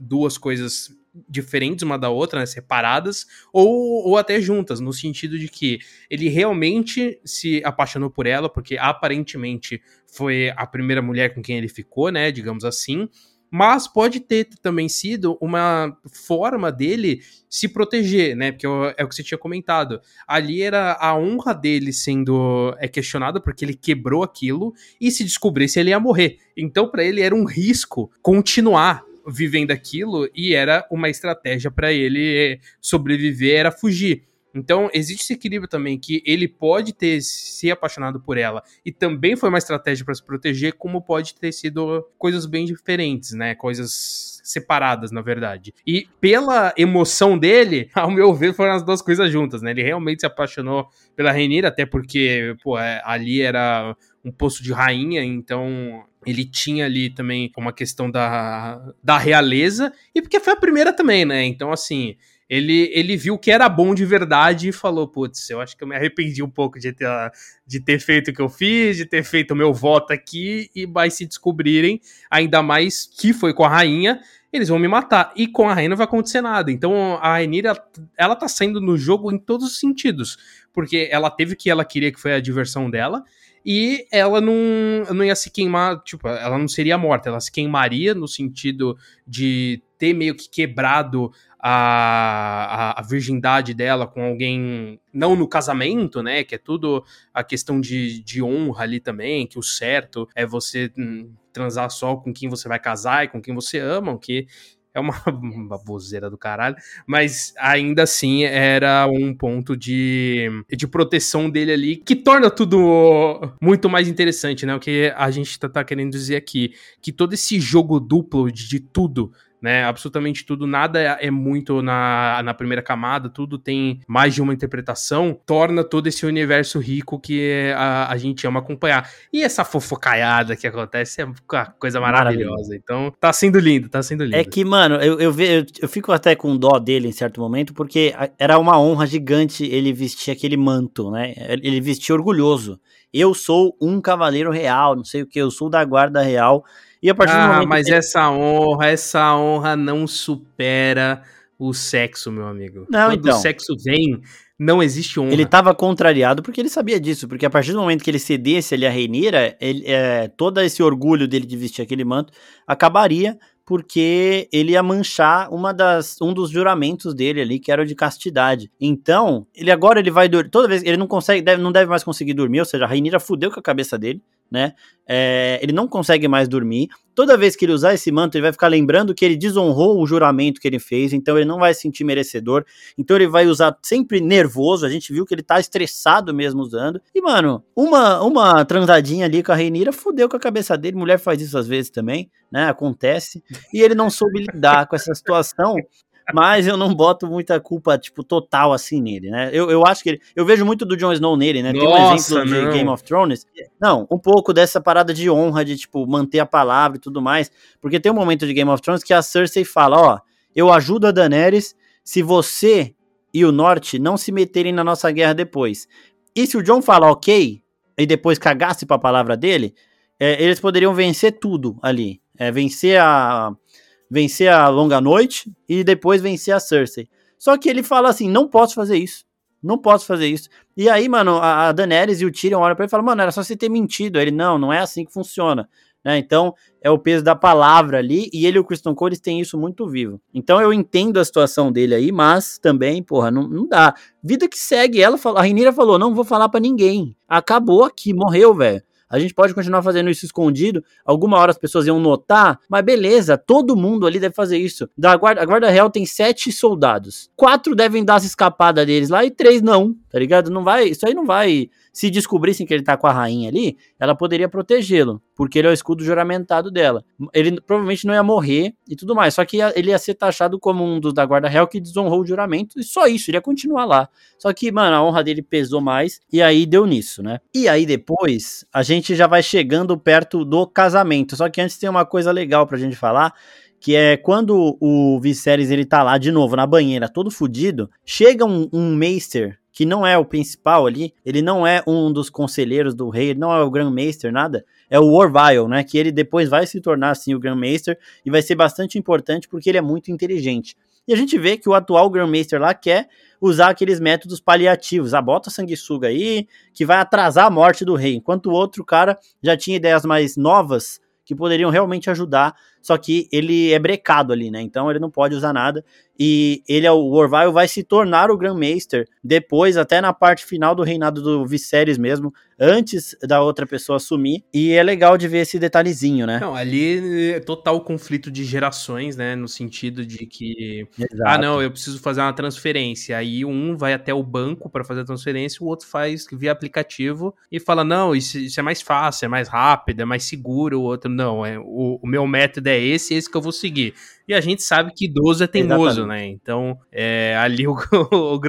duas coisas diferentes uma da outra, né, separadas, ou, ou até juntas, no sentido de que ele realmente se apaixonou por ela, porque aparentemente foi a primeira mulher com quem ele ficou, né, digamos assim, mas pode ter também sido uma forma dele se proteger, né? Porque é o que você tinha comentado. Ali era a honra dele sendo é, questionada porque ele quebrou aquilo e se descobrisse ele ia morrer. Então para ele era um risco continuar vivendo aquilo e era uma estratégia para ele sobreviver, era fugir. Então, existe esse equilíbrio também, que ele pode ter se apaixonado por ela e também foi uma estratégia para se proteger, como pode ter sido coisas bem diferentes, né? Coisas separadas, na verdade. E pela emoção dele, ao meu ver, foram as duas coisas juntas, né? Ele realmente se apaixonou pela Renira, até porque, pô, é, ali era um posto de rainha, então ele tinha ali também uma questão da, da realeza, e porque foi a primeira também, né? Então, assim, Ele, ele viu que era bom de verdade e falou: Putz, eu acho que eu me arrependi um pouco de ter, de ter feito o que eu fiz, de ter feito o meu voto aqui, e vai se descobrirem, ainda mais que foi com a rainha, eles vão me matar. E com a rainha não vai acontecer nada. Então a Rainira, ela tá saindo no jogo em todos os sentidos. Porque ela teve o que ela queria, que foi a diversão dela. E ela não, não ia se queimar, tipo, ela não seria morta, ela se queimaria no sentido de ter meio que quebrado a, a, a, virgindade dela com alguém, não no casamento, né? Que é tudo a questão de, de honra ali também, que o certo é você hum, transar só com quem você vai casar e com quem você ama, que é uma baboseira do caralho, mas ainda assim era um ponto de, de proteção dele ali que torna tudo muito mais interessante, né? O que a gente tá, tá querendo dizer aqui, que todo esse jogo duplo de, de tudo né? Absolutamente tudo, nada é, é muito na, na primeira camada, tudo tem mais de uma interpretação, torna todo esse universo rico que a, a gente ama acompanhar. E essa fofocaiada que acontece é uma coisa maravilhosa. Então, tá sendo lindo, tá sendo lindo. É que, mano, eu, eu, eu, eu fico até com dó dele em certo momento, porque era uma honra gigante ele vestir aquele manto, né? Ele vestia orgulhoso. Eu sou um cavaleiro real, não sei o que, eu sou da guarda real. E a partir ah, do momento mas que... essa honra, essa honra não supera o sexo, meu amigo. Não, Quando então. o sexo vem, não existe honra. Ele estava contrariado porque ele sabia disso, porque a partir do momento que ele cedesse ali a Reinira, ele, é, todo esse orgulho dele de vestir aquele manto acabaria porque ele ia manchar uma das, um dos juramentos dele ali, que era o de castidade. Então, ele agora ele vai dormir, toda vez ele não consegue, deve, não deve mais conseguir dormir, ou seja, a Rainira fudeu com a cabeça dele, né? É, ele não consegue mais dormir. Toda vez que ele usar esse manto, ele vai ficar lembrando que ele desonrou o juramento que ele fez, então ele não vai se sentir merecedor. Então ele vai usar sempre nervoso. A gente viu que ele tá estressado mesmo usando. E, mano, uma, uma transadinha ali com a Reinira fudeu com a cabeça dele. Mulher faz isso às vezes também, né? Acontece. E ele não soube lidar com essa situação mas eu não boto muita culpa, tipo, total assim nele, né? Eu, eu acho que ele. Eu vejo muito do Jon Snow nele, né? Tem um exemplo não. de Game of Thrones. Não, um pouco dessa parada de honra, de, tipo, manter a palavra e tudo mais. Porque tem um momento de Game of Thrones que a Cersei fala: Ó, eu ajudo a Daenerys se você e o Norte não se meterem na nossa guerra depois. E se o John fala ok, e depois cagasse pra palavra dele, é, eles poderiam vencer tudo ali. É, vencer a, vencer a Longa Noite e depois vencer a Cersei. Só que ele fala assim: não posso fazer isso. Não posso fazer isso. E aí, mano, a, Daenerys e o Tyrion olham pra ele e falam: mano, era só você ter mentido. Ele: não, não é assim que funciona. Né? Então, é o peso da palavra ali, e ele e o Christian Cole têm isso muito vivo. Então, eu entendo a situação dele aí, mas também, porra, não, não dá. Vida que segue, ela a Renira falou: não vou falar para ninguém. Acabou aqui, morreu, velho. A gente pode continuar fazendo isso escondido. Alguma hora as pessoas iam notar, mas beleza, todo mundo ali deve fazer isso. Da guarda, a Guarda Real tem sete soldados. Quatro devem dar as escapadas deles lá e três não, tá ligado? Não vai, isso aí não vai se descobrissem que ele tá com a rainha ali, ela poderia protegê-lo, porque ele é o escudo juramentado dela. Ele provavelmente não ia morrer e tudo mais, só que ele ia ser taxado como um dos da guarda real que desonrou o juramento e só isso, ele ia continuar lá. Só que, mano, a honra dele pesou mais e aí deu nisso, né? E aí depois, a gente já vai chegando perto do casamento. Só que antes tem uma coisa legal pra gente falar, que é quando o Viserys ele tá lá de novo na banheira, todo fudido, chega um, um Meister que não é o principal ali, ele não é um dos conselheiros do rei, ele não é o Grand Maester, nada, é o Orville, né, que ele depois vai se tornar, assim, o Grand Maester, e vai ser bastante importante porque ele é muito inteligente. E a gente vê que o atual Grand Maester lá quer usar aqueles métodos paliativos, a ah, bota sanguessuga aí, que vai atrasar a morte do rei, enquanto o outro cara já tinha ideias mais novas, que poderiam realmente ajudar, só que ele é brecado ali, né? Então ele não pode usar nada. E ele, é o Orville, vai se tornar o Grandmaster depois, até na parte final do reinado do Viserys mesmo, antes da outra pessoa assumir. E é legal de ver esse detalhezinho, né? Não, ali é total conflito de gerações, né? No sentido de que, Exato. ah, não, eu preciso fazer uma transferência. Aí um vai até o banco para fazer a transferência, o outro faz via aplicativo e fala, não, isso, isso, é mais fácil, é mais rápido, é mais seguro. O outro, não, é o, o meu método é esse, esse que eu vou seguir. E a gente sabe que idoso é teimoso, Exatamente. né? Então, é, ali o, o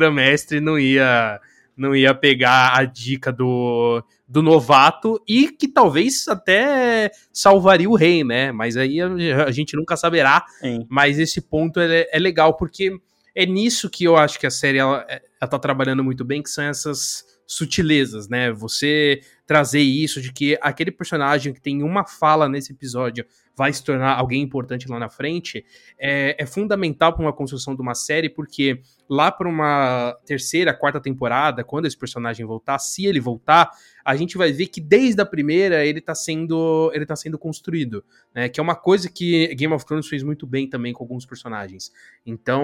não ia não ia pegar a dica do, do novato e que talvez até salvaria o rei, né? Mas aí a, a gente nunca saberá. Sim. Mas esse ponto é, é legal porque é nisso que eu acho que a série ela, ela tá trabalhando muito bem, que são essas sutilezas, né? Você trazer isso de que aquele personagem que tem uma fala nesse episódio vai se tornar alguém importante lá na frente é, é fundamental para uma construção de uma série, porque lá para uma terceira, quarta temporada, quando esse personagem voltar, se ele voltar, a gente vai ver que desde a primeira ele está sendo ele tá sendo construído, né? Que é uma coisa que Game of Thrones fez muito bem também com alguns personagens. Então,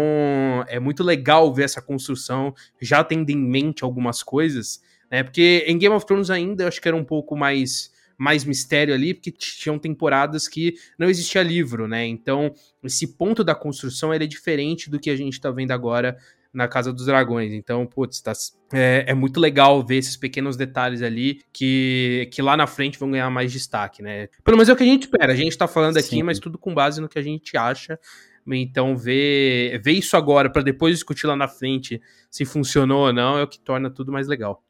é muito legal ver essa construção, já tendo em mente algumas coisas né? Porque em Game of Thrones ainda eu acho que era um pouco mais mais mistério ali, porque tinham temporadas que não existia livro, né? Então, esse ponto da construção ele é diferente do que a gente tá vendo agora na Casa dos Dragões. Então, putz, tá, é, é, muito legal ver esses pequenos detalhes ali que, que lá na frente vão ganhar mais destaque, né? Pelo menos é o que a gente espera. A gente tá falando aqui, Sim. mas tudo com base no que a gente acha. Então, ver, ver isso agora para depois discutir lá na frente se funcionou ou não é o que torna tudo mais legal.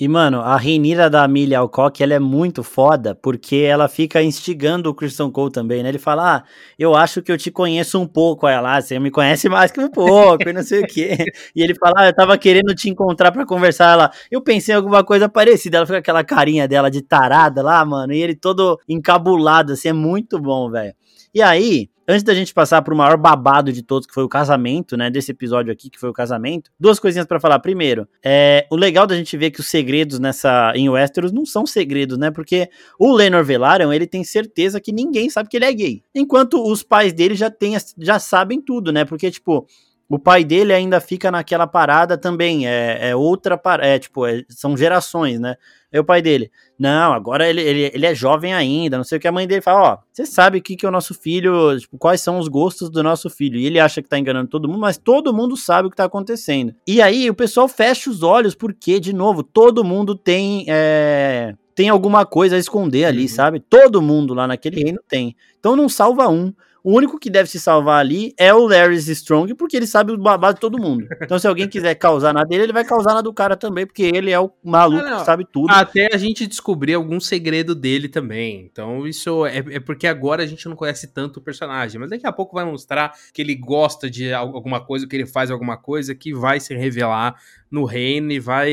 E, mano, a Reinira da Amelia Alcock, ela é muito foda, porque ela fica instigando o Christian Cole também, né? Ele fala, ah, eu acho que eu te conheço um pouco. Aí ela, ah, você me conhece mais que um pouco, e não sei o quê. E ele fala, ah, eu tava querendo te encontrar para conversar. Ela, eu pensei em alguma coisa parecida. Ela fica com aquela carinha dela de tarada lá, mano, e ele todo encabulado, assim, é muito bom, velho. E aí, antes da gente passar para o maior babado de todos, que foi o casamento, né? Desse episódio aqui, que foi o casamento, duas coisinhas para falar. Primeiro, é, o legal da gente ver que os segredos nessa em Westeros não são segredos, né? Porque o Lenor Velaryon, ele tem certeza que ninguém sabe que ele é gay. Enquanto os pais dele já, tem, já sabem tudo, né? Porque, tipo, o pai dele ainda fica naquela parada também, é, é outra parada, é, tipo, é, são gerações, né? Aí o pai dele, não, agora ele, ele, ele é jovem ainda, não sei o que. A mãe dele fala, ó, você sabe o que, que é o nosso filho, tipo, quais são os gostos do nosso filho. E ele acha que tá enganando todo mundo, mas todo mundo sabe o que tá acontecendo. E aí o pessoal fecha os olhos, porque, de novo, todo mundo tem. É, tem alguma coisa a esconder ali, uhum. sabe? Todo mundo lá naquele reino tem. Então não salva um. O único que deve se salvar ali é o Larry Strong, porque ele sabe o babado de todo mundo. Então, se alguém quiser causar na dele, ele vai causar na do cara também, porque ele é o maluco ah, que sabe tudo. Até a gente descobrir algum segredo dele também. Então, isso é, é, porque agora a gente não conhece tanto o personagem. Mas daqui a pouco vai mostrar que ele gosta de alguma coisa, que ele faz alguma coisa que vai se revelar no reino e vai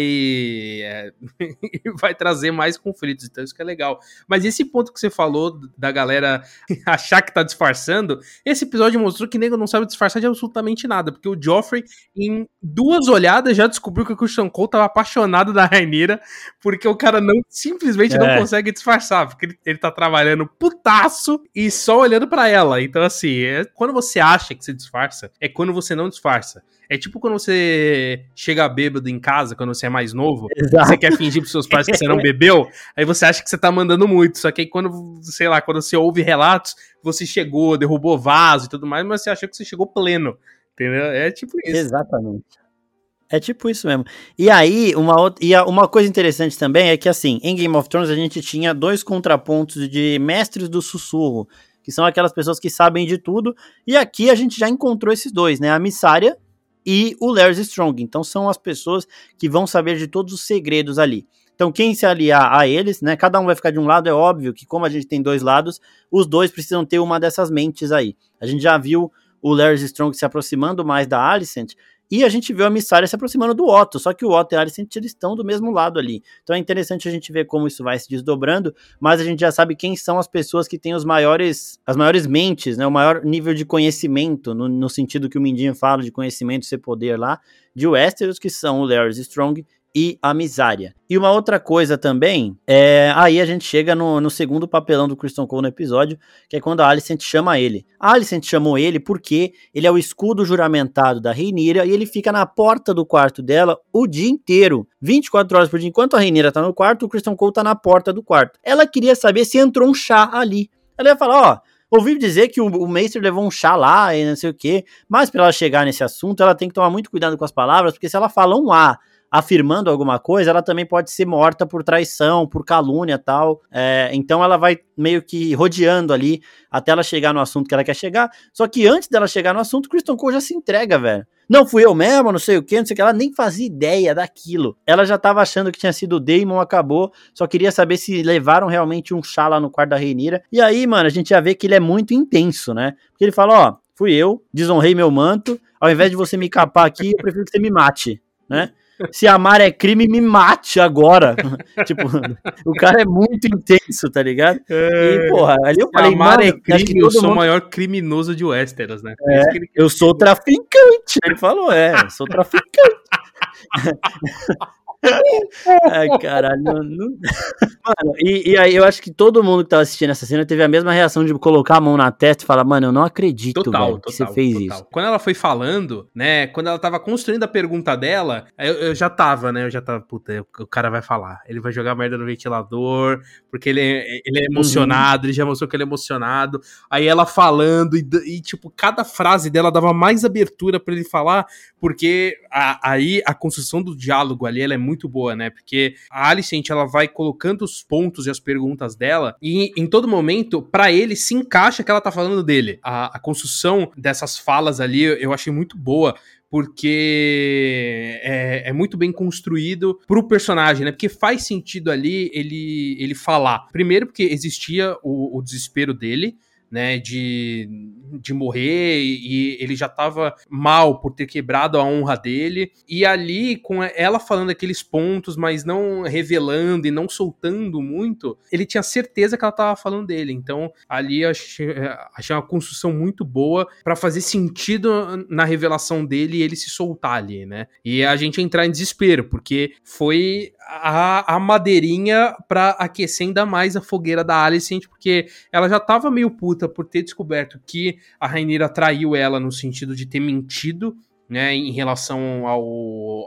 é, vai trazer mais conflitos, então isso que é legal. Mas esse ponto que você falou da galera achar que tá disfarçando, esse episódio mostrou que nego não sabe disfarçar de absolutamente nada, porque o Joffrey em duas olhadas já descobriu que o Christian Cole tava apaixonado da Rainira, porque o cara não simplesmente é. não consegue disfarçar, porque ele, ele tá trabalhando putaço e só olhando para ela. Então assim, é, quando você acha que se disfarça, é quando você não disfarça. É tipo quando você chega bêbado em casa, quando você é mais novo, Exato. você quer fingir pros seus pais que você não bebeu, aí você acha que você tá mandando muito. Só que aí quando, sei lá, quando você ouve relatos, você chegou, derrubou vaso e tudo mais, mas você achou que você chegou pleno. Entendeu? É tipo isso. Exatamente. É tipo isso mesmo. E aí, uma, outra, e uma coisa interessante também é que, assim, em Game of Thrones a gente tinha dois contrapontos de mestres do sussurro, que são aquelas pessoas que sabem de tudo, e aqui a gente já encontrou esses dois, né? A Missária, e o Larry Strong. Então são as pessoas que vão saber de todos os segredos ali. Então quem se aliar a eles, né, cada um vai ficar de um lado, é óbvio que como a gente tem dois lados, os dois precisam ter uma dessas mentes aí. A gente já viu o Larry Strong se aproximando mais da Alicent, e a gente vê a Missária se aproximando do Otto, só que o Otto e a Alicent eles estão do mesmo lado ali. Então é interessante a gente ver como isso vai se desdobrando, mas a gente já sabe quem são as pessoas que têm os maiores, as maiores mentes, né, o maior nível de conhecimento, no, no sentido que o Mindinho fala de conhecimento ser poder lá, de Westeros, que são o Larry Strong e a misária. E uma outra coisa também, é, aí a gente chega no, no, segundo papelão do Christian Cole no episódio, que é quando a Alicent chama ele. A Alicent chamou ele porque ele é o escudo juramentado da Reinira e ele fica na porta do quarto dela o dia inteiro, 24 horas por dia. Enquanto a Reinira tá no quarto, o Christian Cole tá na porta do quarto. Ela queria saber se entrou um chá ali. Ela ia falar, ó, Ouvi dizer que o, o levou um chá lá e não sei o que, mas para ela chegar nesse assunto, ela tem que tomar muito cuidado com as palavras, porque se ela fala um A afirmando alguma coisa, ela também pode ser morta por traição, por calúnia tal. É, então ela vai meio que rodeando ali até ela chegar no assunto que ela quer chegar. Só que antes dela chegar no assunto, Kristen Cole já se entrega, velho. Não fui eu mesmo, não sei o que, não sei o que. Ela nem fazia ideia daquilo. Ela já tava achando que tinha sido o Damon, acabou. Só queria saber se levaram realmente um chá lá no quarto da Reinira. E aí, mano, a gente já vê que ele é muito intenso, né? Porque ele fala, ó, fui eu, desonrei meu manto. Ao invés de você me capar aqui, eu prefiro que você me mate, né? Se amar é crime, me mate agora. tipo, o cara é muito intenso, tá ligado? É... E, porra, ali eu falei, amar é crime, eu sou mundo... o maior criminoso de Westeros, né? É, eu sou traficante. Ele falou, é, eu sou traficante. Ai, caralho. Não, não... Mano, e, e, aí eu acho que todo mundo que tava assistindo essa cena teve a mesma reação de colocar a mão na testa e falar, mano, eu não acredito total, velho, total, que você fez total. isso. Quando ela foi falando, né, quando ela tava construindo a pergunta dela, eu, eu já tava, né, eu já tava, puta, o cara vai falar. Ele vai jogar merda no ventilador, porque ele é, ele é uhum. emocionado, uhum. ele já mostrou que ele é emocionado. Aí ela falando e, e tipo, cada frase dela dava mais abertura para ele falar, porque a, aí a construção do diálogo ali, ela é muito boa, né? Porque a Alicent, ela vai colocando os pontos e as perguntas dela e em todo momento, para ele, se encaixa que ela tá falando dele. A, a construção dessas falas ali eu achei muito boa porque é, é, muito bem construído pro personagem, né? Porque faz sentido ali ele, ele falar. Primeiro, porque existia o, o desespero dele, né, de, de morrer e ele já estava mal por ter quebrado a honra dele. E ali, com ela falando aqueles pontos, mas não revelando e não soltando muito, ele tinha certeza que ela estava falando dele. Então, ali achei, achei uma construção muito boa para fazer sentido na revelação dele e ele se soltar ali, né? E a gente entrar em desespero, porque foi a, a madeirinha para aquecer ainda mais a fogueira da Alicent, porque ela já estava meio puta por ter descoberto que a Rainira traiu ela no sentido de ter mentido né, em relação ao,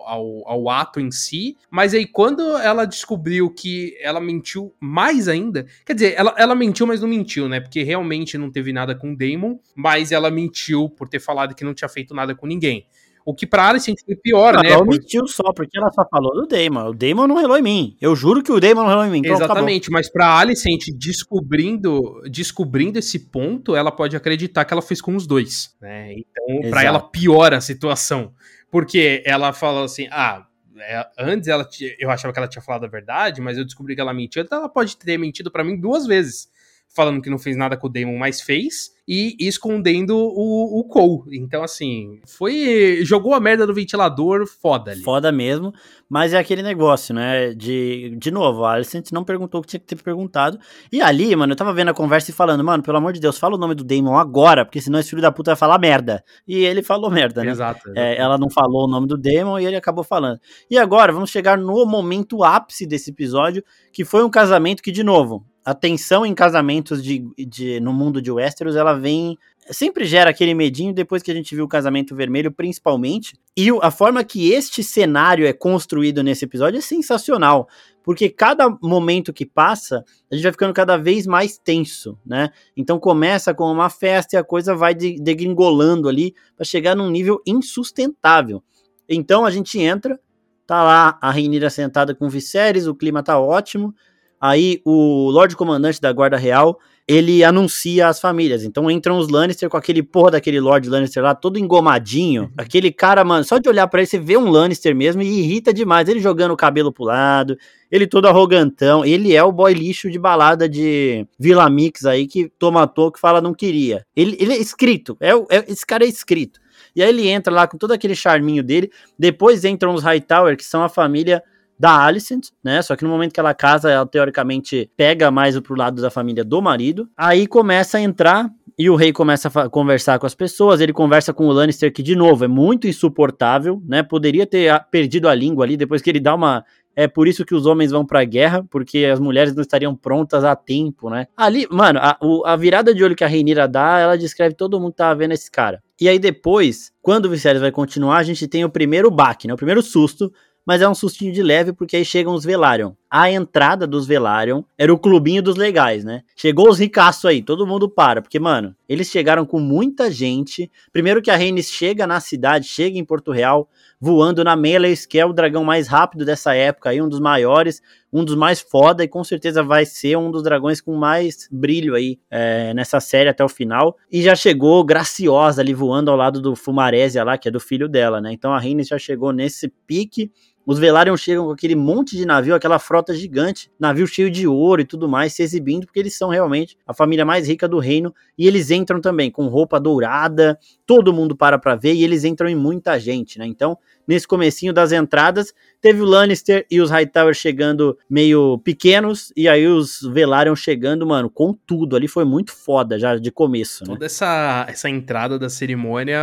ao, ao, ato em si, mas aí quando ela descobriu que ela mentiu mais ainda, quer dizer, ela, ela mentiu, mas não mentiu, né, porque realmente não teve nada com o Damon, mas ela mentiu por ter falado que não tinha feito nada com ninguém. O que pra Alicent foi pior, não, né? Ela omitiu só, porque ela só falou do Damon. O Damon não relou em mim. Eu juro que o Damon não relou em mim. Então Exatamente, acabou. mas pra Alicent descobrindo, descobrindo esse ponto, ela pode acreditar que ela fez com os dois, né? Então, Exato. pra ela piora a situação. Porque ela falou assim, ah, é, antes ela eu achava que ela tinha falado a verdade, mas eu descobri que ela mentiu, então ela pode ter mentido para mim duas vezes falando que não fez nada com o Damon, mas fez, e escondendo o, o Cole. Então, assim, foi. Jogou a merda do ventilador foda ali. Foda mesmo, mas é aquele negócio, né? De, de novo, a Alicent não perguntou o que tinha que ter perguntado. E ali, mano, eu tava vendo a conversa e falando, mano, pelo amor de Deus, fala o nome do Damon agora, porque senão esse filho da puta vai falar merda. E ele falou merda, né? Exato. É, ela não falou o nome do Damon e ele acabou falando. E agora, vamos chegar no momento ápice desse episódio, que foi um casamento que, de novo, a tensão em casamentos de, de, no mundo de Westeros, ela vem. Sempre gera aquele medinho depois que a gente viu o casamento vermelho, principalmente. E a forma que este cenário é construído nesse episódio é sensacional. Porque cada momento que passa, a gente vai ficando cada vez mais tenso, né? Então começa com uma festa e a coisa vai degringolando ali para chegar num nível insustentável. Então a gente entra, tá lá a Rainira sentada com o Viserys, o clima tá ótimo. Aí o Lorde Comandante da Guarda Real, ele anuncia as famílias. Então entram os Lannister com aquele porra daquele Lord Lannister lá, todo engomadinho. Uhum. Aquele cara, mano, só de olhar para ele, você vê um Lannister mesmo e irrita demais. Ele jogando o cabelo pro lado, ele todo arrogantão. Ele é o boy lixo de balada de Vila Mix aí, que tomatou, que fala não queria. Ele, ele é escrito, é, é, esse cara é escrito. E aí ele entra lá com todo aquele charminho dele. Depois entram os Hightower, que são a família da Alicent, né? Só que no momento que ela casa, ela teoricamente pega mais pro lado da família do marido. Aí começa a entrar e o rei começa a conversar com as pessoas. Ele conversa com o Lannister, que de novo é muito insuportável, né? Poderia ter perdido a língua ali depois que ele dá uma é por isso que os homens vão pra guerra, porque as mulheres não estariam prontas a tempo, né? Ali, mano, a, a virada de olho que a Reinira dá, ela descreve todo mundo tava vendo esse cara. E aí depois, quando o Viserys vai continuar, a gente tem o primeiro baque, né? O primeiro susto, mas é um sustinho de leve porque aí chegam os Velaryon. A entrada dos Velaryon era o clubinho dos legais, né? Chegou os ricaços aí, todo mundo para, porque, mano, eles chegaram com muita gente. Primeiro que a Rhaenys chega na cidade, chega em Porto Real, voando na Meleis, que é o dragão mais rápido dessa época aí, um dos maiores, um dos mais foda, e com certeza vai ser um dos dragões com mais brilho aí é, nessa série até o final. E já chegou graciosa ali voando ao lado do Fumarésia lá, que é do filho dela, né? Então a Rhaenys já chegou nesse pique os Velaryon chegam com aquele monte de navio, aquela frota gigante, navio cheio de ouro e tudo mais, se exibindo, porque eles são realmente a família mais rica do reino, e eles entram também com roupa dourada, todo mundo para pra ver, e eles entram em muita gente, né? Então, nesse comecinho das entradas, teve o Lannister e os Hightower chegando meio pequenos, e aí os Velaryon chegando, mano, com tudo. Ali foi muito foda já de começo, né? Toda essa, essa entrada da cerimônia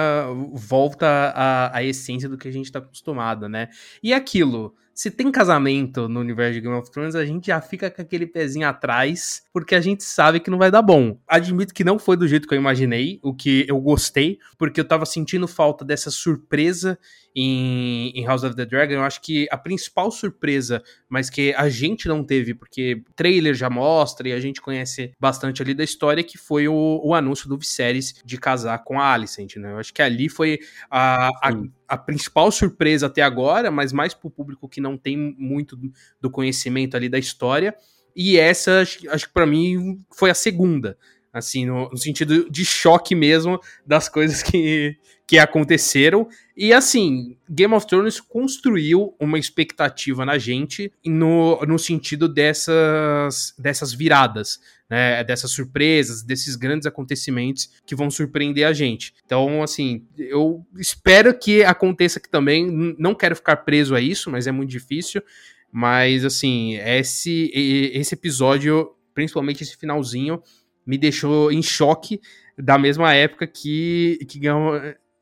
volta à, à essência do que a gente tá acostumado, né? E aquilo se tem casamento no universo de Game of Thrones, a gente já fica com aquele pezinho atrás, porque a gente sabe que não vai dar bom. Admito que não foi do jeito que eu imaginei, o que eu gostei, porque eu tava sentindo falta dessa surpresa em, em, House of the Dragon, eu acho que a principal surpresa, mas que a gente não teve, porque trailer já mostra e a gente conhece bastante ali da história, que foi o, o anúncio do Viserys de casar com a Alicent, né? Eu acho que ali foi a, a, a principal surpresa até agora, mas mais pro público que não tem muito do conhecimento ali da história. E essa, acho, acho que para mim foi a segunda assim, no, no, sentido de choque mesmo das coisas que, que aconteceram. E assim, Game of Thrones construiu uma expectativa na gente no, no sentido dessas, dessas viradas, né? Dessas surpresas, desses grandes acontecimentos que vão surpreender a gente. Então, assim, eu espero que aconteça aqui também. Não quero ficar preso a isso, mas é muito difícil. Mas, assim, esse, esse episódio, principalmente esse finalzinho, me deixou em choque da mesma época que, que,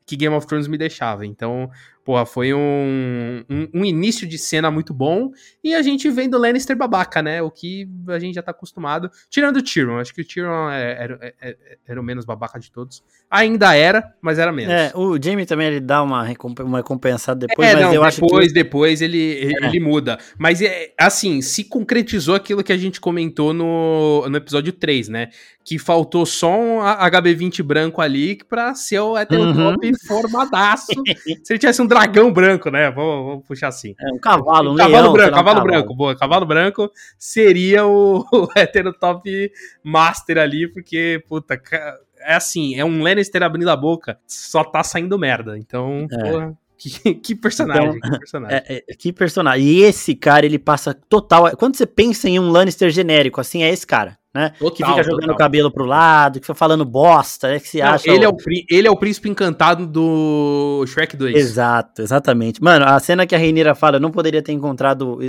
que Game of Thrones me deixava. Então, Porra, foi um, um, um, início de cena muito bom. E a gente vem do Lannister babaca, né? O que a gente já tá acostumado. Tirando o Tyrion. Acho que o Tyrion é, era, era, é, é, era, o menos babaca de todos. Ainda era, mas era menos. É, o Jamie também ele dá uma, uma recompensada depois, é, mas não, eu depois, acho que... Depois ele, é. ele muda. Mas, é, assim, se concretizou aquilo que a gente comentou no, no episódio 3, né? Que faltou só um HB20 branco ali pra ser o heterotop uhum. formadaço. se ele tivesse um dragão branco, né? Vamos, puxar assim. É, um cavalo, um cavalo leão, branco, cavalo, cavalo branco, boa. Cavalo branco seria o, o heterotop master ali, porque, puta, é assim, é um Lannister abrindo a boca, só tá saindo merda. Então, é. porra. Que, que, personagem, então, que personagem. É, é, que personagem. E esse cara, ele passa total. Quando você pensa em um Lannister genérico, assim, é esse cara né? Total, que fica jogando o cabelo pro lado, que fica falando bosta, né? Que se Não, acha. Ele, o... é o, ele é o príncipe encantado do Shrek 2. Exato, exatamente. Mano, a cena que a Reineira fala, não poderia ter encontrado é,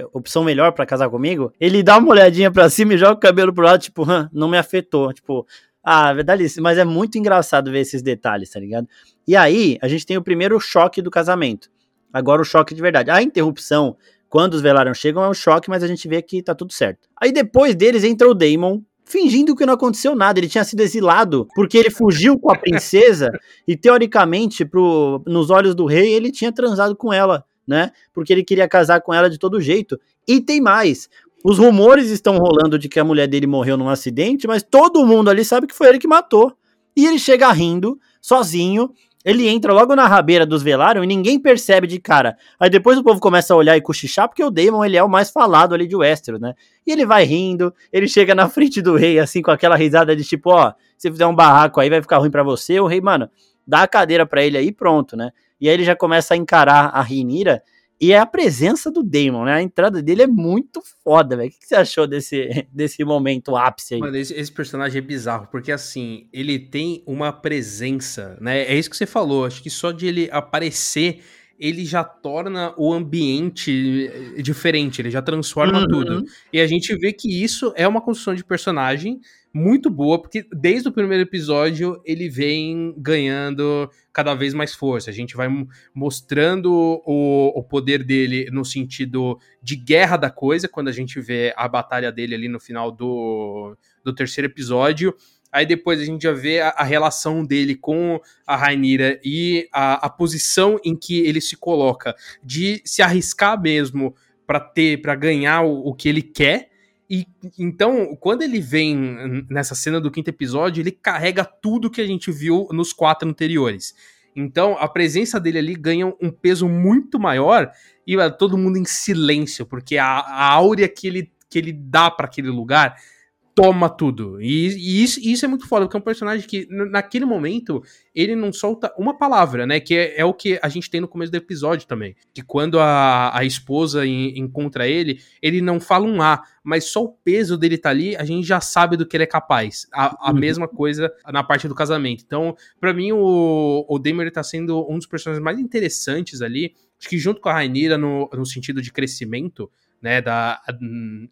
é, opção melhor para casar comigo. Ele dá uma olhadinha pra cima e joga o cabelo pro lado, tipo, não me afetou. Tipo, ah, verdade, mas é muito engraçado ver esses detalhes, tá ligado? E aí, a gente tem o primeiro choque do casamento. Agora o choque de verdade. A interrupção quando os Velaryon chegam é um choque, mas a gente vê que tá tudo certo. Aí depois deles entra o Daemon, fingindo que não aconteceu nada. Ele tinha sido exilado porque ele fugiu com a princesa e, teoricamente, pro, nos olhos do rei, ele tinha transado com ela, né? Porque ele queria casar com ela de todo jeito. E tem mais. Os rumores estão rolando de que a mulher dele morreu num acidente, mas todo mundo ali sabe que foi ele que matou. E ele chega rindo, sozinho, ele entra logo na rabeira dos Velaryon e ninguém percebe de cara. Aí depois o povo começa a olhar e cochichar, porque o Daemon ele é o mais falado ali de Westeros, né? E ele vai rindo, ele chega na frente do rei, assim, com aquela risada de tipo, ó, se fizer um barraco aí vai ficar ruim para você. O rei, mano, dá a cadeira para ele aí pronto, né? E aí ele já começa a encarar a Rhaenyra e é a presença do Damon, né? A entrada dele é muito foda, velho. O que você achou desse, desse momento ápice aí? Mano, esse, esse, personagem é bizarro, porque assim, ele tem uma presença, né? É isso que você falou. Acho que só de ele aparecer, ele já torna o ambiente eh, diferente, ele já transforma uhum. tudo. E a gente vê que isso é uma construção de personagem muito boa, porque desde o primeiro episódio ele vem ganhando cada vez mais força. A gente vai mostrando o, o poder dele no sentido de guerra da coisa, quando a gente vê a batalha dele ali no final do, do terceiro episódio. Aí depois a gente já vê a, a relação dele com a Rainira e a, a posição em que ele se coloca de se arriscar mesmo para ter, para ganhar o, o que ele quer e então, quando ele vem nessa cena do quinto episódio, ele carrega tudo que a gente viu nos quatro anteriores. Então, a presença dele ali ganha um peso muito maior e todo mundo em silêncio, porque a, a áurea que ele, que ele dá para aquele lugar toma tudo. E, e, isso, isso, é muito foda, porque é um personagem que, naquele momento, ele não solta uma palavra, né? Que é, é, o que a gente tem no começo do episódio também. Que quando a, a esposa em, encontra ele, ele não fala um A, mas só o peso dele tá ali, a gente já sabe do que ele é capaz. A, a uhum. mesma coisa na parte do casamento. Então, para mim, o, o Damon ele tá sendo um dos personagens mais interessantes ali. Acho que junto com a Rainira no, no sentido de crescimento, né, da,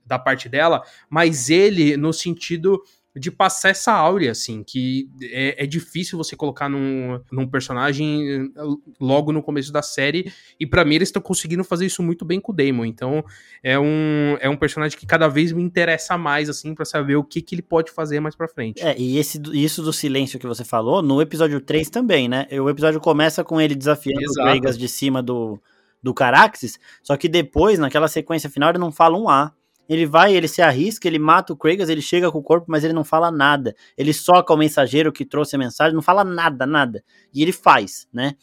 da parte dela, mas ele no sentido de passar essa áurea, assim, que é, é, difícil você colocar num, num personagem logo no começo da série, e para mim eles estão conseguindo fazer isso muito bem com o Damon, então é um, é um personagem que cada vez me interessa mais, assim, para saber o que, que ele pode fazer mais pra frente. É, e esse, isso do silêncio que você falou, no episódio 3 também, né, o episódio começa com ele desafiando Exato. o Vegas de cima do do Caraxes, só que depois, naquela sequência final, ele não fala um A. Ele vai, ele se arrisca, ele mata o Kragas, ele chega com o corpo, mas ele não fala nada. Ele soca o mensageiro que trouxe a mensagem, não fala nada, nada. E ele faz, né?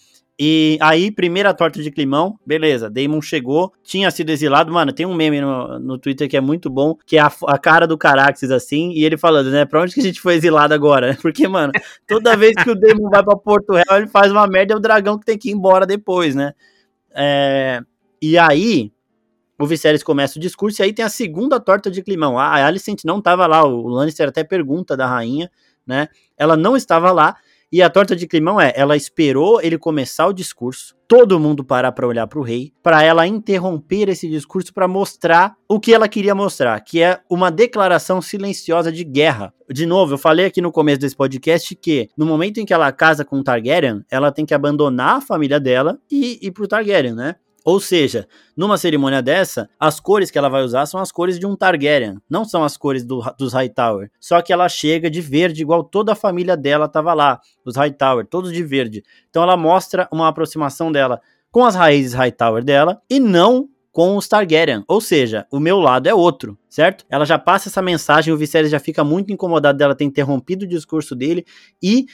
E aí, primeira torta de climão, beleza, Damon chegou, tinha sido exilado, mano, tem um meme no, no Twitter que é muito bom, que é a, a cara do Caraxes assim, e ele falando, né, pra onde que a gente foi exilado agora? Porque, mano, toda vez que o Damon vai pra Porto Real, ele faz uma merda, é o dragão que tem que ir embora depois, né? É, e aí, o Viserys começa o discurso, e aí tem a segunda torta de climão. A Alicent não estava lá, o Lannister até pergunta da rainha, né? Ela não estava lá, e a torta de climão é, ela esperou ele começar o discurso, todo mundo parar para olhar para o rei, para ela interromper esse discurso para mostrar o que ela queria mostrar, que é uma declaração silenciosa de guerra. De novo, eu falei aqui no começo desse podcast que no momento em que ela casa com Targaryen, ela tem que abandonar a família dela e ir pro Targaryen, né? Ou seja, numa cerimônia dessa, as cores que ela vai usar são as cores de um Targaryen, não são as cores do, dos Hightower. Só que ela chega de verde, igual toda a família dela estava lá, os Hightower, todos de verde. Então ela mostra uma aproximação dela com as raízes Hightower dela e não com os Targaryen, ou seja, o meu lado é outro, certo? Ela já passa essa mensagem, o Viserys já fica muito incomodado dela ter interrompido o discurso dele e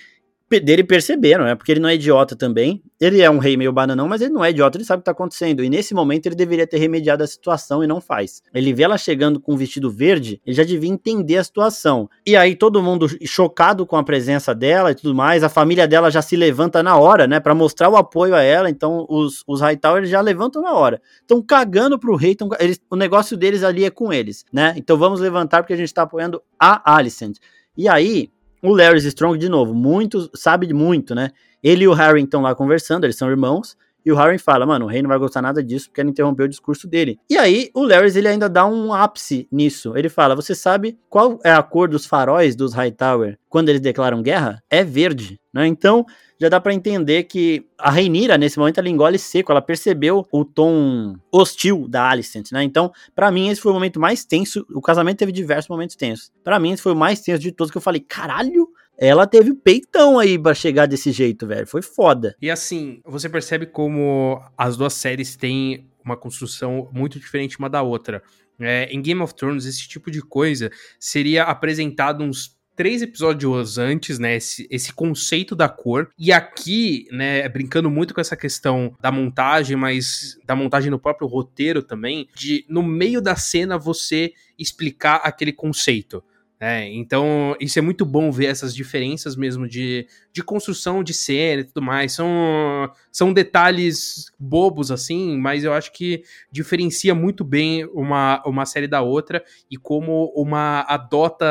dele perceberam, né? Porque ele não é idiota também. Ele é um rei meio bananão, mas ele não é idiota, ele sabe o que tá acontecendo. E nesse momento ele deveria ter remediado a situação e não faz. Ele vê ela chegando com um vestido verde, ele já devia entender a situação. E aí todo mundo chocado com a presença dela e tudo mais, a família dela já se levanta na hora, né? para mostrar o apoio a ela. Então os, os Hightower já levantam na hora. Estão cagando pro rei, tão, eles, o negócio deles ali é com eles, né? Então vamos levantar porque a gente tá apoiando a Alicent. E aí, o Larry Strong, de novo, muito, sabe muito, né? Ele e o Harry estão lá conversando, eles são irmãos, e o Harry fala, mano, o rei não vai gostar nada disso porque ele interrompeu o discurso dele. E aí, o Larry, ele ainda dá um ápice nisso. Ele fala, você sabe qual é a cor dos faróis dos Hightower quando eles declaram guerra? É verde, né? Então, já dá para entender que a Reinira, nesse momento, ela engole seco, ela percebeu o tom hostil da Alicent, né? Então, para mim, esse foi o momento mais tenso. O casamento teve diversos momentos tensos. Para mim, esse foi o mais tenso de todos que eu falei, caralho, ela teve peitão aí pra chegar desse jeito, velho. Foi foda. E assim, você percebe como as duas séries têm uma construção muito diferente uma da outra. É, em Game of Thrones, esse tipo de coisa seria apresentado uns três episódios antes, né, esse, esse conceito da cor. E aqui, né, brincando muito com essa questão da montagem, mas da montagem no próprio roteiro também, de no meio da cena você explicar aquele conceito. É, então, isso é muito bom ver essas diferenças mesmo de, de construção de cena e tudo mais. São, são detalhes bobos, assim, mas eu acho que diferencia muito bem uma, uma série da outra e como uma adota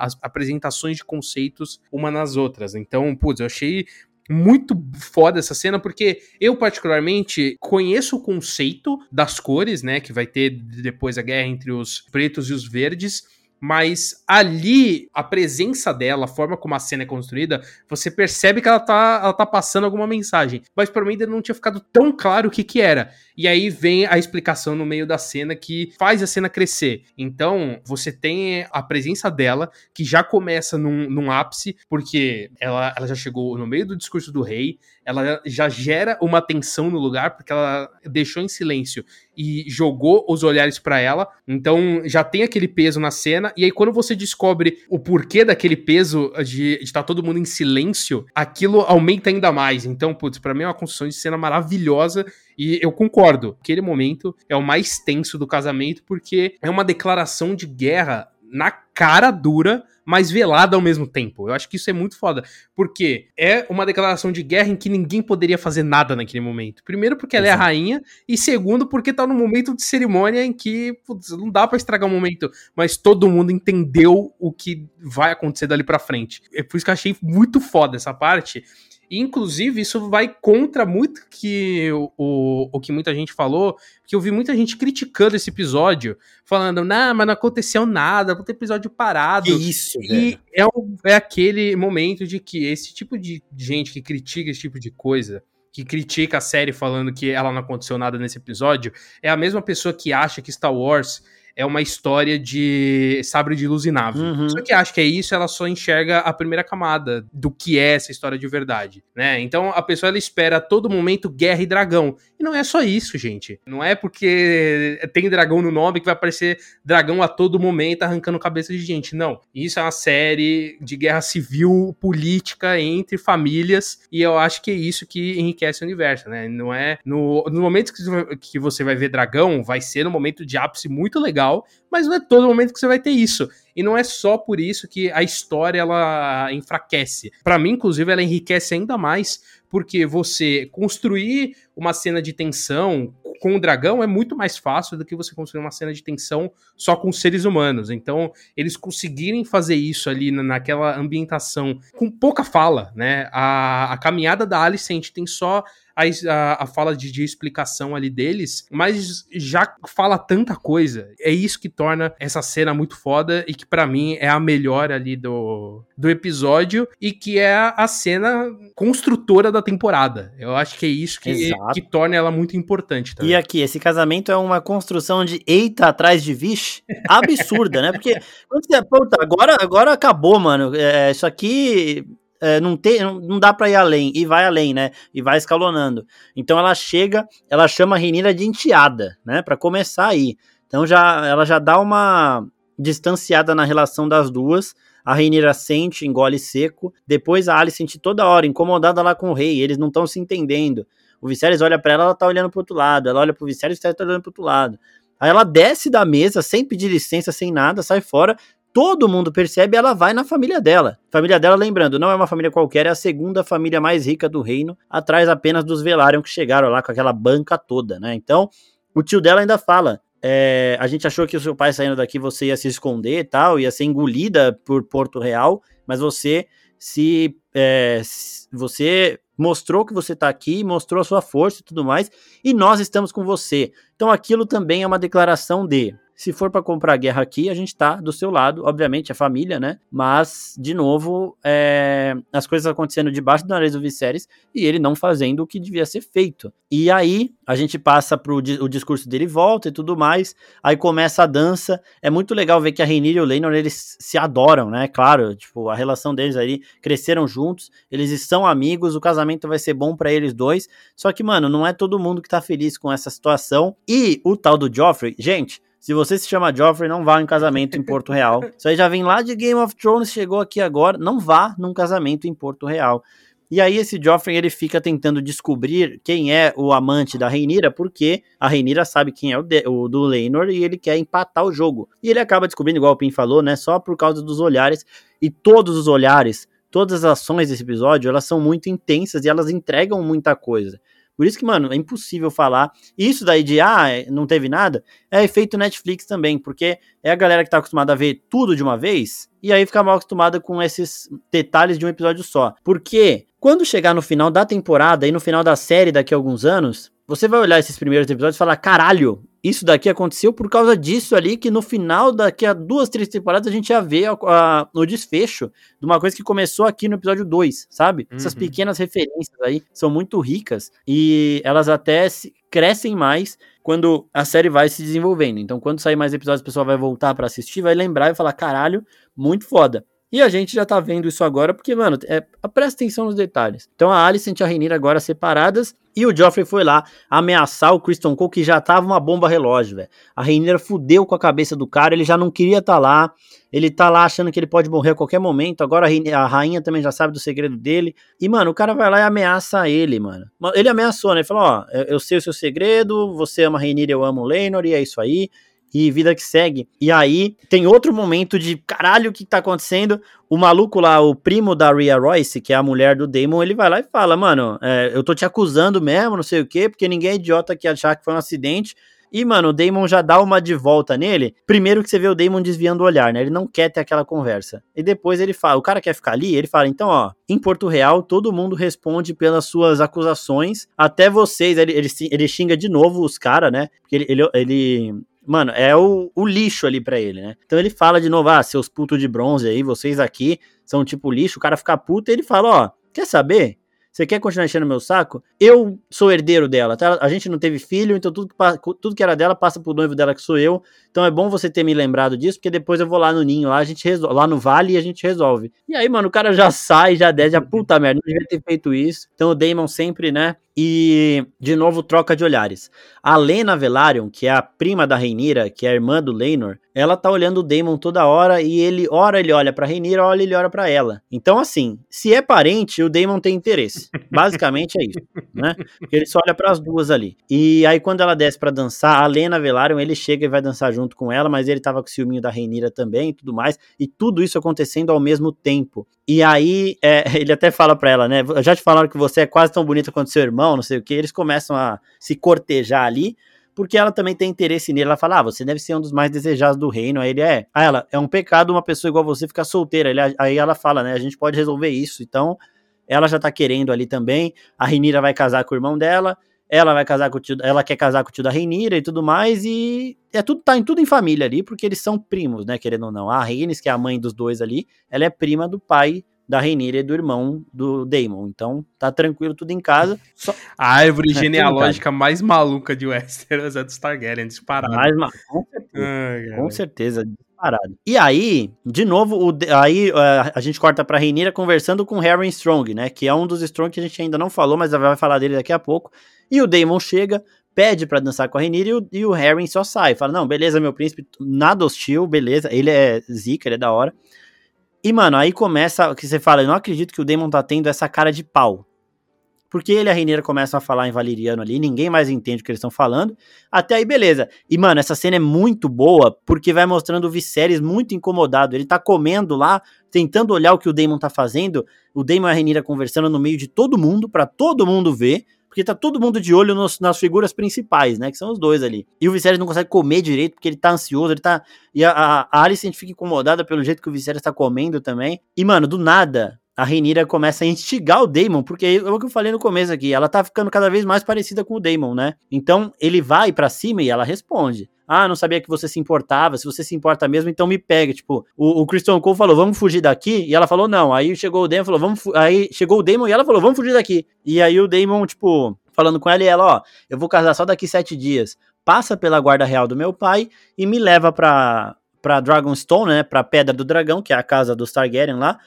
as apresentações de conceitos uma nas outras. Então, putz, eu achei muito foda essa cena, porque eu, particularmente, conheço o conceito das cores, né? Que vai ter depois a guerra entre os pretos e os verdes mas ali a presença dela, a forma como a cena é construída, você percebe que ela tá, ela tá passando alguma mensagem. Mas para mim ainda não tinha ficado tão claro o que que era. E aí vem a explicação no meio da cena que faz a cena crescer. Então, você tem a presença dela, que já começa num, num ápice, porque ela, ela já chegou no meio do discurso do rei, ela já gera uma tensão no lugar, porque ela deixou em silêncio e jogou os olhares para ela. Então já tem aquele peso na cena. E aí, quando você descobre o porquê daquele peso de estar tá todo mundo em silêncio, aquilo aumenta ainda mais. Então, putz, pra mim é uma construção de cena maravilhosa. E eu concordo, aquele momento é o mais tenso do casamento, porque é uma declaração de guerra na cara dura, mas velada ao mesmo tempo. Eu acho que isso é muito foda. Porque é uma declaração de guerra em que ninguém poderia fazer nada naquele momento. Primeiro, porque ela Exato. é a rainha, e segundo, porque tá num momento de cerimônia em que putz, não dá para estragar o momento, mas todo mundo entendeu o que vai acontecer dali para frente. É por isso que eu achei muito foda essa parte. Inclusive, isso vai contra muito que o, o que muita gente falou, que eu vi muita gente criticando esse episódio, falando, não, mas não aconteceu nada, puta episódio parado. Que isso, E é, é aquele momento de que esse tipo de gente que critica esse tipo de coisa, que critica a série falando que ela não aconteceu nada nesse episódio, é a mesma pessoa que acha que Star Wars é uma história de sabre de luz e nave. Uhum. Só que acho que é isso, ela só enxerga a primeira camada do que é essa história de verdade, né? Então a pessoa ela espera a todo momento guerra e dragão. E não é só isso, gente. Não é porque tem dragão no nome que vai aparecer dragão a todo momento arrancando cabeça de gente. Não. Isso é uma série de guerra civil política entre famílias e eu acho que é isso que enriquece o universo, né? Não é no, no momento que você vai ver dragão, vai ser no momento de ápice muito legal legal, mas não é todo momento que você vai ter isso. E não é só por isso que a história ela enfraquece. Para mim, inclusive, ela enriquece ainda mais porque você construir uma cena de tensão com o dragão é muito mais fácil do que você construir uma cena de tensão só com seres humanos. Então, eles conseguirem fazer isso ali naquela ambientação com pouca fala, né? A, a caminhada da Alicent tem só a, a, a fala de, de, explicação ali deles, mas já fala tanta coisa. É isso que torna essa cena muito foda e que para mim é a melhor ali do, do episódio e que é a cena construtora da temporada. Eu acho que é isso que, que torna ela muito importante. Também. E aqui, esse casamento é uma construção de eita atrás de vixe absurda, né? Porque quando você, puta, agora, agora acabou, mano. É, isso aqui é, não, não dá para ir além, e vai além, né? E vai escalonando. Então ela chega, ela chama a Renira de enteada, né? Para começar aí. Então já, ela já dá uma distanciada na relação das duas. A Renira sente, engole seco. Depois a Alice sente toda hora, incomodada lá com o rei. Eles não estão se entendendo. O Viserys olha para ela, ela tá olhando pro outro lado. Ela olha pro Viserys, o Viserys tá olhando pro outro lado. Aí ela desce da mesa, sem pedir licença, sem nada, sai fora, todo mundo percebe, ela vai na família dela. Família dela, lembrando, não é uma família qualquer, é a segunda família mais rica do reino, atrás apenas dos Velaryon que chegaram lá com aquela banca toda, né? Então, o tio dela ainda fala: é, a gente achou que o seu pai saindo daqui você ia se esconder e tal, ia ser engolida por Porto Real, mas você se. É, você mostrou que você está aqui, mostrou a sua força e tudo mais, e nós estamos com você. Então aquilo também é uma declaração de se for para comprar guerra aqui, a gente tá do seu lado, obviamente, a família, né? Mas, de novo, é... as coisas acontecendo debaixo do nariz do Viserys e ele não fazendo o que devia ser feito. E aí, a gente passa pro o discurso dele volta e tudo mais. Aí começa a dança. É muito legal ver que a Rhaenyra e o Laenor, eles se adoram, né? Claro, tipo, a relação deles aí cresceram juntos, eles são amigos, o casamento vai ser bom para eles dois. Só que, mano, não é todo mundo que tá feliz com essa situação. E o tal do Joffrey, gente, se você se chama Joffrey, não vá em casamento em Porto Real. Isso aí já vem lá de Game of Thrones, chegou aqui agora. Não vá num casamento em Porto Real. E aí esse Joffrey ele fica tentando descobrir quem é o amante da Reinira, porque a Reinira sabe quem é o, de, o do Leinor e ele quer empatar o jogo. E ele acaba descobrindo, igual o Pim falou, né, só por causa dos olhares. E todos os olhares, todas as ações desse episódio, elas são muito intensas e elas entregam muita coisa. Por isso que, mano, é impossível falar. Isso daí de, ah, é, não teve nada, é efeito Netflix também, porque é a galera que tá acostumada a ver tudo de uma vez, e aí fica mal acostumada com esses detalhes de um episódio só. Porque quando chegar no final da temporada e no final da série daqui a alguns anos, você vai olhar esses primeiros episódios e falar: caralho, isso daqui aconteceu por causa disso ali, que no final, daqui a duas, três temporadas, a gente ia ver a, a, o desfecho de uma coisa que começou aqui no episódio 2, sabe? Uhum. Essas pequenas referências aí são muito ricas e elas até se, crescem mais quando a série vai se desenvolvendo. Então, quando sair mais episódios, o pessoal vai voltar para assistir, vai lembrar e falar: caralho, muito foda. E a gente já tá vendo isso agora, porque, mano, é, presta atenção nos detalhes. Então a Alicent e a Rainira agora separadas, e o Joffrey foi lá ameaçar o Kristen Cole, que já tava uma bomba relógio, velho. A Rainira fudeu com a cabeça do cara, ele já não queria estar tá lá, ele tá lá achando que ele pode morrer a qualquer momento, agora a, a rainha também já sabe do segredo dele. E, mano, o cara vai lá e ameaça ele, mano. Ele ameaçou, né? Ele falou, ó, eu sei o seu segredo, você ama a Rainira, eu amo o Lenor, e é isso aí. E vida que segue. E aí tem outro momento de caralho, o que tá acontecendo? O maluco lá, o primo da Rhea Royce, que é a mulher do Damon, ele vai lá e fala: Mano, é, eu tô te acusando mesmo, não sei o quê, porque ninguém é idiota que achar que foi um acidente. E, mano, o Damon já dá uma de volta nele. Primeiro que você vê o Damon desviando o olhar, né? Ele não quer ter aquela conversa. E depois ele fala, o cara quer ficar ali? Ele fala, então, ó, em Porto Real, todo mundo responde pelas suas acusações, até vocês. Ele, ele, ele xinga de novo os caras, né? Porque ele, ele, ele mano, é o, o lixo ali para ele, né? Então ele fala de novo, ah, seus putos de bronze aí, vocês aqui são tipo lixo, o cara fica puto e ele fala, ó, quer saber? Você quer continuar enchendo meu saco? Eu sou herdeiro dela, tá? A gente não teve filho, então tudo que, tudo que era dela passa pro noivo dela, que sou eu. Então é bom você ter me lembrado disso, porque depois eu vou lá no ninho, lá, a gente resolve, lá no vale e a gente resolve. E aí, mano, o cara já sai, já desce, já puta merda, não devia ter feito isso. Então o Damon sempre, né, e, de novo, troca de olhares. A Lena Velaryon, que é a prima da Reinira, que é a irmã do Leinor, ela tá olhando o Daemon toda hora e ele, ora ele olha pra Reinira, ora ele olha para ela. Então, assim, se é parente, o Daemon tem interesse. Basicamente é isso, né? Porque ele só olha para as duas ali. E aí, quando ela desce para dançar, a Lena Velaryon, ele chega e vai dançar junto com ela, mas ele tava com o ciúminho da Reinira também e tudo mais. E tudo isso acontecendo ao mesmo tempo. E aí, é, ele até fala pra ela, né? Já te falaram que você é quase tão bonita quanto seu irmão não sei o que, eles começam a se cortejar ali, porque ela também tem interesse nele. Ela fala: Ah, você deve ser um dos mais desejados do reino. Aí ele é. Aí ela, é um pecado uma pessoa igual você ficar solteira. Ele, aí ela fala, né? A gente pode resolver isso. Então, ela já tá querendo ali também. A Renira vai casar com o irmão dela. Ela vai casar com o tio, ela quer casar com o tio da Renira e tudo mais, e é tudo tá em tudo em família ali, porque eles são primos, né, querendo ou não. A Rhaenys, que é a mãe dos dois ali, ela é prima do pai da Rainira e do irmão do Daemon. Então, tá tranquilo tudo em casa. Só... A árvore é, genealógica mais maluca de Westeros é do Targaryen, disparado. Mais ma... Com certeza, com certeza disparado. E aí, de novo, o, aí uh, a gente corta pra Rainira conversando com Harry Strong, né, que é um dos Strong que a gente ainda não falou, mas vai falar dele daqui a pouco. E o Daemon chega, pede para dançar com a Rainira e o, e o Harry só sai. Fala, não, beleza, meu príncipe, nada hostil, beleza. Ele é zica, ele é da hora. E, mano, aí começa que você fala, eu não acredito que o Demon tá tendo essa cara de pau. Porque ele e a Reineira começam a falar em valeriano ali, ninguém mais entende o que eles estão falando. Até aí, beleza. E, mano, essa cena é muito boa, porque vai mostrando o Viserys muito incomodado. Ele tá comendo lá, tentando olhar o que o Daemon tá fazendo. O Daemon e a Reineira conversando no meio de todo mundo, para todo mundo ver porque tá todo mundo de olho nos, nas figuras principais, né? Que são os dois ali. E o Viserys não consegue comer direito porque ele tá ansioso, ele tá. E a, a, a Alicent fica incomodada pelo jeito que o Viserys tá comendo também. E, mano, do nada, a Renira começa a instigar o Daemon, porque é o que eu falei no começo aqui, ela tá ficando cada vez mais parecida com o Daemon, né? Então ele vai para cima e ela responde. Ah, não sabia que você se importava. Se você se importa mesmo, então me pega. Tipo, o, o Christian Cole falou, vamos fugir daqui. E ela falou, não. Aí chegou o Damon falou, vamos. Aí chegou o Damon e ela falou, vamos fugir daqui. E aí o Damon, tipo, falando com ela e ela, ó, eu vou casar só daqui sete dias. Passa pela guarda real do meu pai e me leva pra, pra Dragonstone, né? Pra Pedra do Dragão, que é a casa dos Targaryen lá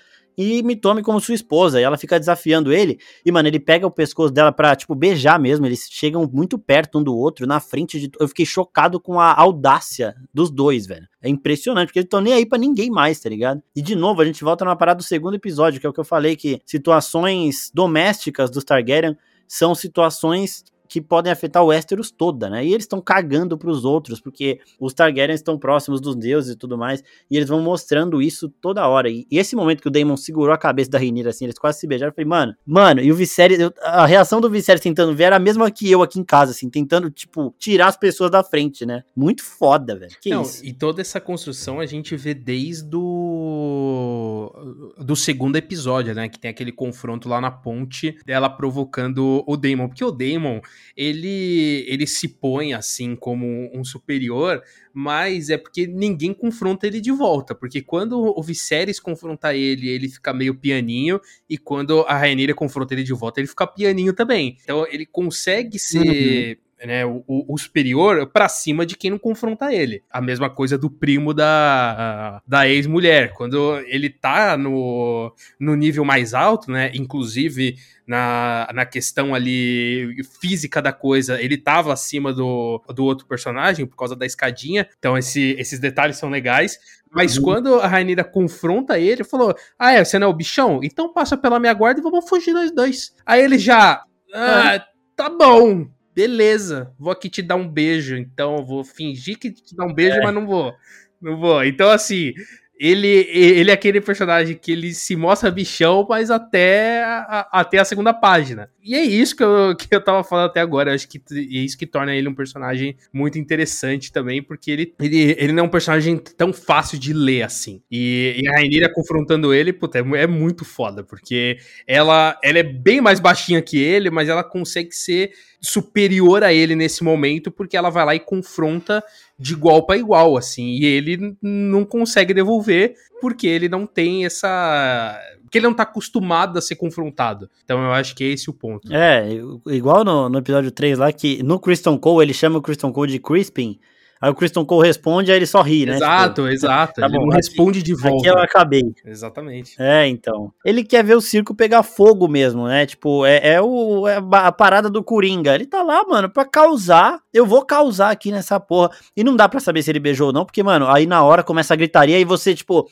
e me tome como sua esposa. E ela fica desafiando ele. E, mano, ele pega o pescoço dela pra, tipo, beijar mesmo. Eles chegam muito perto um do outro, na frente de. Eu fiquei chocado com a audácia dos dois, velho. É impressionante, porque eles estão nem aí pra ninguém mais, tá ligado? E de novo, a gente volta numa parada do segundo episódio, que é o que eu falei, que situações domésticas dos Targaryen são situações que podem afetar o Westeros toda, né? E eles estão cagando para os outros, porque os Targaryens estão próximos dos deuses e tudo mais, e eles vão mostrando isso toda hora. E, e esse momento que o Daemon segurou a cabeça da Rhaenyra, assim, eles quase se beijaram, eu falei, mano, mano, e o Viserys, eu, a reação do Viserys tentando ver era a mesma que eu aqui em casa, assim, tentando, tipo, tirar as pessoas da frente, né? Muito foda, velho. Que Não, isso? E toda essa construção a gente vê desde o do segundo episódio, né? Que tem aquele confronto lá na ponte dela provocando o Daemon, porque o Daemon ele, ele se põe assim como um superior, mas é porque ninguém confronta ele de volta, porque quando o Viserys confronta ele, ele fica meio pianinho, e quando a Rhaenyra confronta ele de volta, ele fica pianinho também. Então ele consegue ser... Uhum né, o, o superior para cima de quem não confronta ele. A mesma coisa do primo da, da ex-mulher. Quando ele tá no, no nível mais alto, né, inclusive na, na questão ali física da coisa, ele tava acima do, do outro personagem por causa da escadinha. Então esse, esses detalhes são legais. Mas uhum. quando a Rainira confronta ele, falou: Ah, é, você não é o bichão? Então passa pela minha guarda e vamos fugir nós dois. Aí ele já. Ah, tá bom beleza, vou aqui te dar um beijo, então eu vou fingir que te dar um beijo, é. mas não vou. Não vou. Então, assim, ele, ele é aquele personagem que ele se mostra bichão, mas até a, até a segunda página. E é isso que eu, que eu tava falando até agora. Eu acho que é isso que torna ele um personagem muito interessante também, porque ele, ele, ele não é um personagem tão fácil de ler assim. E, e a Rainira confrontando ele, puta, é, é, muito foda, porque ela, ela é bem mais baixinha que ele, mas ela consegue ser superior a ele nesse momento, porque ela vai lá e confronta de igual para igual, assim, e ele não consegue devolver porque ele não tem essa. Porque ele não tá acostumado a ser confrontado. Então eu acho que é esse o ponto. É, igual no, no episódio 3 lá, que no Kristen Cole ele chama o Kristen Cole de Crispin. Aí o Kristen Cole responde, aí ele só ri, né? Exato, tipo, exato. Tá ele bom, não responde de volta. Aqui eu acabei. Exatamente. É, então. Ele quer ver o circo pegar fogo mesmo, né? Tipo, é, é, o, é a parada do Coringa. Ele tá lá, mano, pra causar. Eu vou causar aqui nessa porra. E não dá pra saber se ele beijou ou não, porque, mano, aí na hora começa a gritaria e você, tipo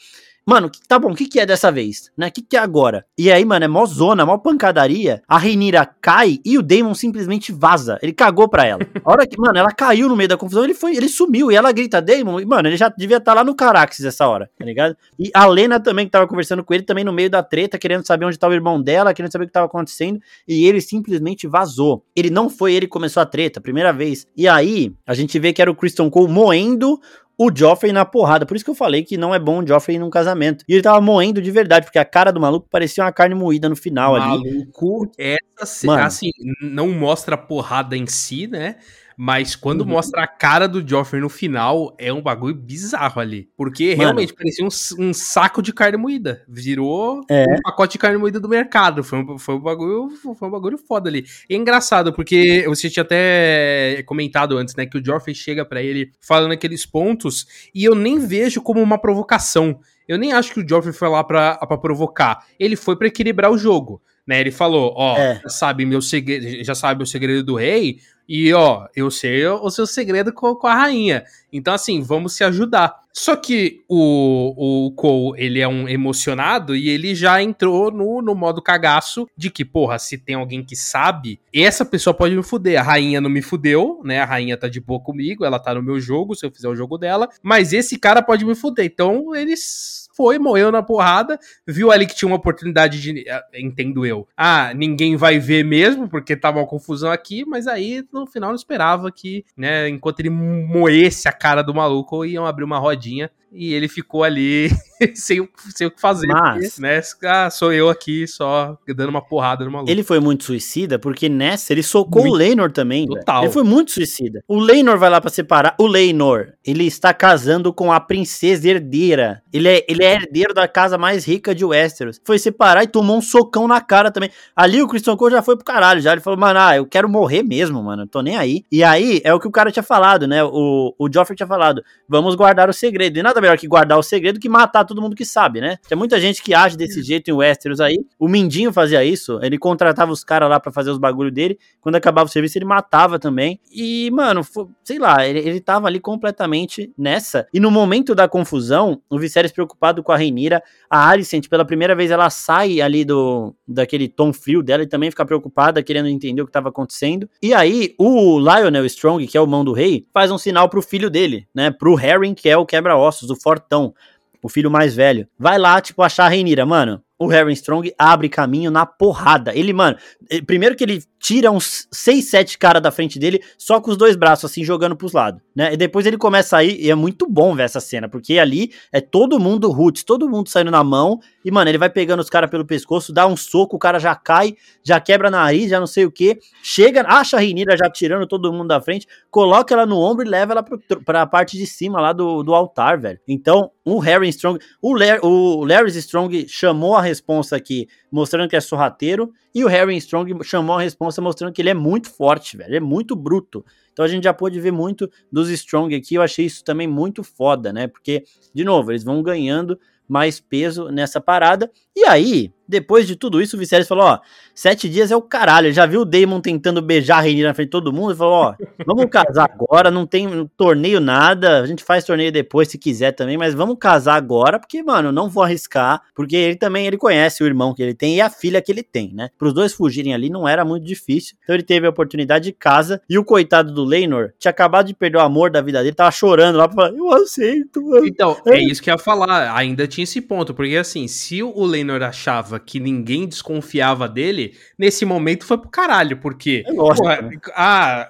Mano, tá bom, o que, que é dessa vez? Né? O que, que é agora? E aí, mano, é mó zona, mó pancadaria. A Reinira cai e o Damon simplesmente vaza. Ele cagou pra ela. A hora que, mano, ela caiu no meio da confusão, ele foi, ele sumiu. E ela grita, Damon, e, mano, ele já devia estar tá lá no Caraxes essa hora, tá ligado? E a Lena também, que tava conversando com ele, também no meio da treta, querendo saber onde tava o irmão dela, querendo saber o que tava acontecendo. E ele simplesmente vazou. Ele não foi ele que começou a treta, primeira vez. E aí, a gente vê que era o Christian Cole moendo o Joffrey na porrada. Por isso que eu falei que não é bom o Joffrey num casamento. E ele tava moendo de verdade, porque a cara do maluco parecia uma carne moída no final maluco, ali. Maluco, essa, Mano. assim, não mostra a porrada em si, né? Mas quando uhum. mostra a cara do Joffrey no final, é um bagulho bizarro ali. Porque Mano. realmente parecia um, um, saco de carne moída. Virou é. um pacote de carne moída do mercado. Foi um, foi um, bagulho, foi um bagulho foda ali. É engraçado, porque você tinha até comentado antes, né? Que o Joffrey chega para ele falando aqueles pontos, e eu nem vejo como uma provocação. Eu nem acho que o Joffrey foi lá pra, pra provocar. Ele foi para equilibrar o jogo. Né, ele falou, ó, é. sabe meu segredo, já sabe o segredo do rei, e ó, eu sei o seu segredo com, com, a rainha. Então, assim, vamos se ajudar. Só que o, o Cole, ele é um emocionado e ele já entrou no, no modo cagaço de que, porra, se tem alguém que sabe, essa pessoa pode me fuder. A rainha não me fudeu, né? A rainha tá de boa comigo, ela tá no meu jogo, se eu fizer o jogo dela. Mas esse cara pode me fuder. Então, eles foi, morreu na porrada, viu ali que tinha uma oportunidade de, eh, entendo eu, ah, ninguém vai ver mesmo, porque tava uma confusão aqui, mas aí no final não esperava que, né, enquanto ele moesse a cara do maluco, iam abrir uma rodinha e ele ficou ali sem, sem o que fazer. Mas, porque, né? Ah, sou eu aqui só dando uma porrada no maluco. Ele foi muito suicida porque nessa ele socou muito. o Leinor também. Total. Ele foi muito suicida. O Leinor vai lá para separar. O Leinor, ele está casando com a princesa herdeira. Ele é, ele é herdeiro da casa mais rica de Westeros. Foi separar e tomou um socão na cara também. Ali o Christian Cole já foi pro caralho. Já ele falou, mano, ah, eu quero morrer mesmo, mano. tô nem aí. E aí é o que o cara tinha falado, né? O, o Joffrey tinha falado. Vamos guardar o segredo. E nada melhor que guardar o segredo que matar todo mundo que sabe, né? Tem muita gente que age desse jeito em Westeros aí. O Mindinho fazia isso, ele contratava os caras lá para fazer os bagulho dele. Quando acabava o serviço, ele matava também. E, mano, foi, sei lá, ele, ele tava ali completamente nessa. E no momento da confusão, o Viserys preocupado com a Reinira, a Alicent, pela primeira vez, ela sai ali do daquele tom frio dela e também fica preocupada, querendo entender o que tava acontecendo. E aí, o Lionel Strong, que é o mão do rei, faz um sinal pro filho dele, né? Pro Harry, que é o quebra-ossos, o fortão, o filho mais velho. Vai lá, tipo, achar a Reinira, mano. O Harry Strong abre caminho na porrada. Ele, mano, primeiro que ele tira uns 6, 7 caras da frente dele, só com os dois braços, assim, jogando pros lados, né? E depois ele começa a ir, e é muito bom ver essa cena, porque ali é todo mundo roots, todo mundo saindo na mão, e, mano, ele vai pegando os caras pelo pescoço, dá um soco, o cara já cai, já quebra nariz, já não sei o que, chega, acha a Rinira já tirando todo mundo da frente, coloca ela no ombro e leva ela pro, pra parte de cima lá do, do altar, velho. Então, o Harry Strong, o, Larry, o Larry Strong chamou a responsa aqui, mostrando que é sorrateiro, e o Harry Strong chamou a responsa mostrando que ele é muito forte, velho, ele é muito bruto. Então a gente já pôde ver muito dos Strong aqui, eu achei isso também muito foda, né? Porque, de novo, eles vão ganhando mais peso nessa parada. E aí, Depois de tudo isso, o Viserys falou: ó, sete dias é o caralho. Ele já viu o Daemon tentando beijar a Rhaenyra na frente de todo mundo e falou: ó, vamos casar agora, não tem torneio nada, a gente faz torneio depois se quiser também, mas vamos casar agora, porque, mano, não vou arriscar, porque ele também ele conhece o irmão que ele tem e a filha que ele tem, né? Para os dois fugirem ali não era muito difícil. Então ele teve a oportunidade de casa e o coitado do Leinor tinha acabado de perder o amor da vida dele, tava chorando lá falar: eu aceito. Mano. Então, é isso que eu ia falar. Ainda tinha esse ponto, porque assim, se o Leinor achava que ninguém desconfiava dele, nesse momento foi pro caralho, porque. É lógico, porra, né? Ah,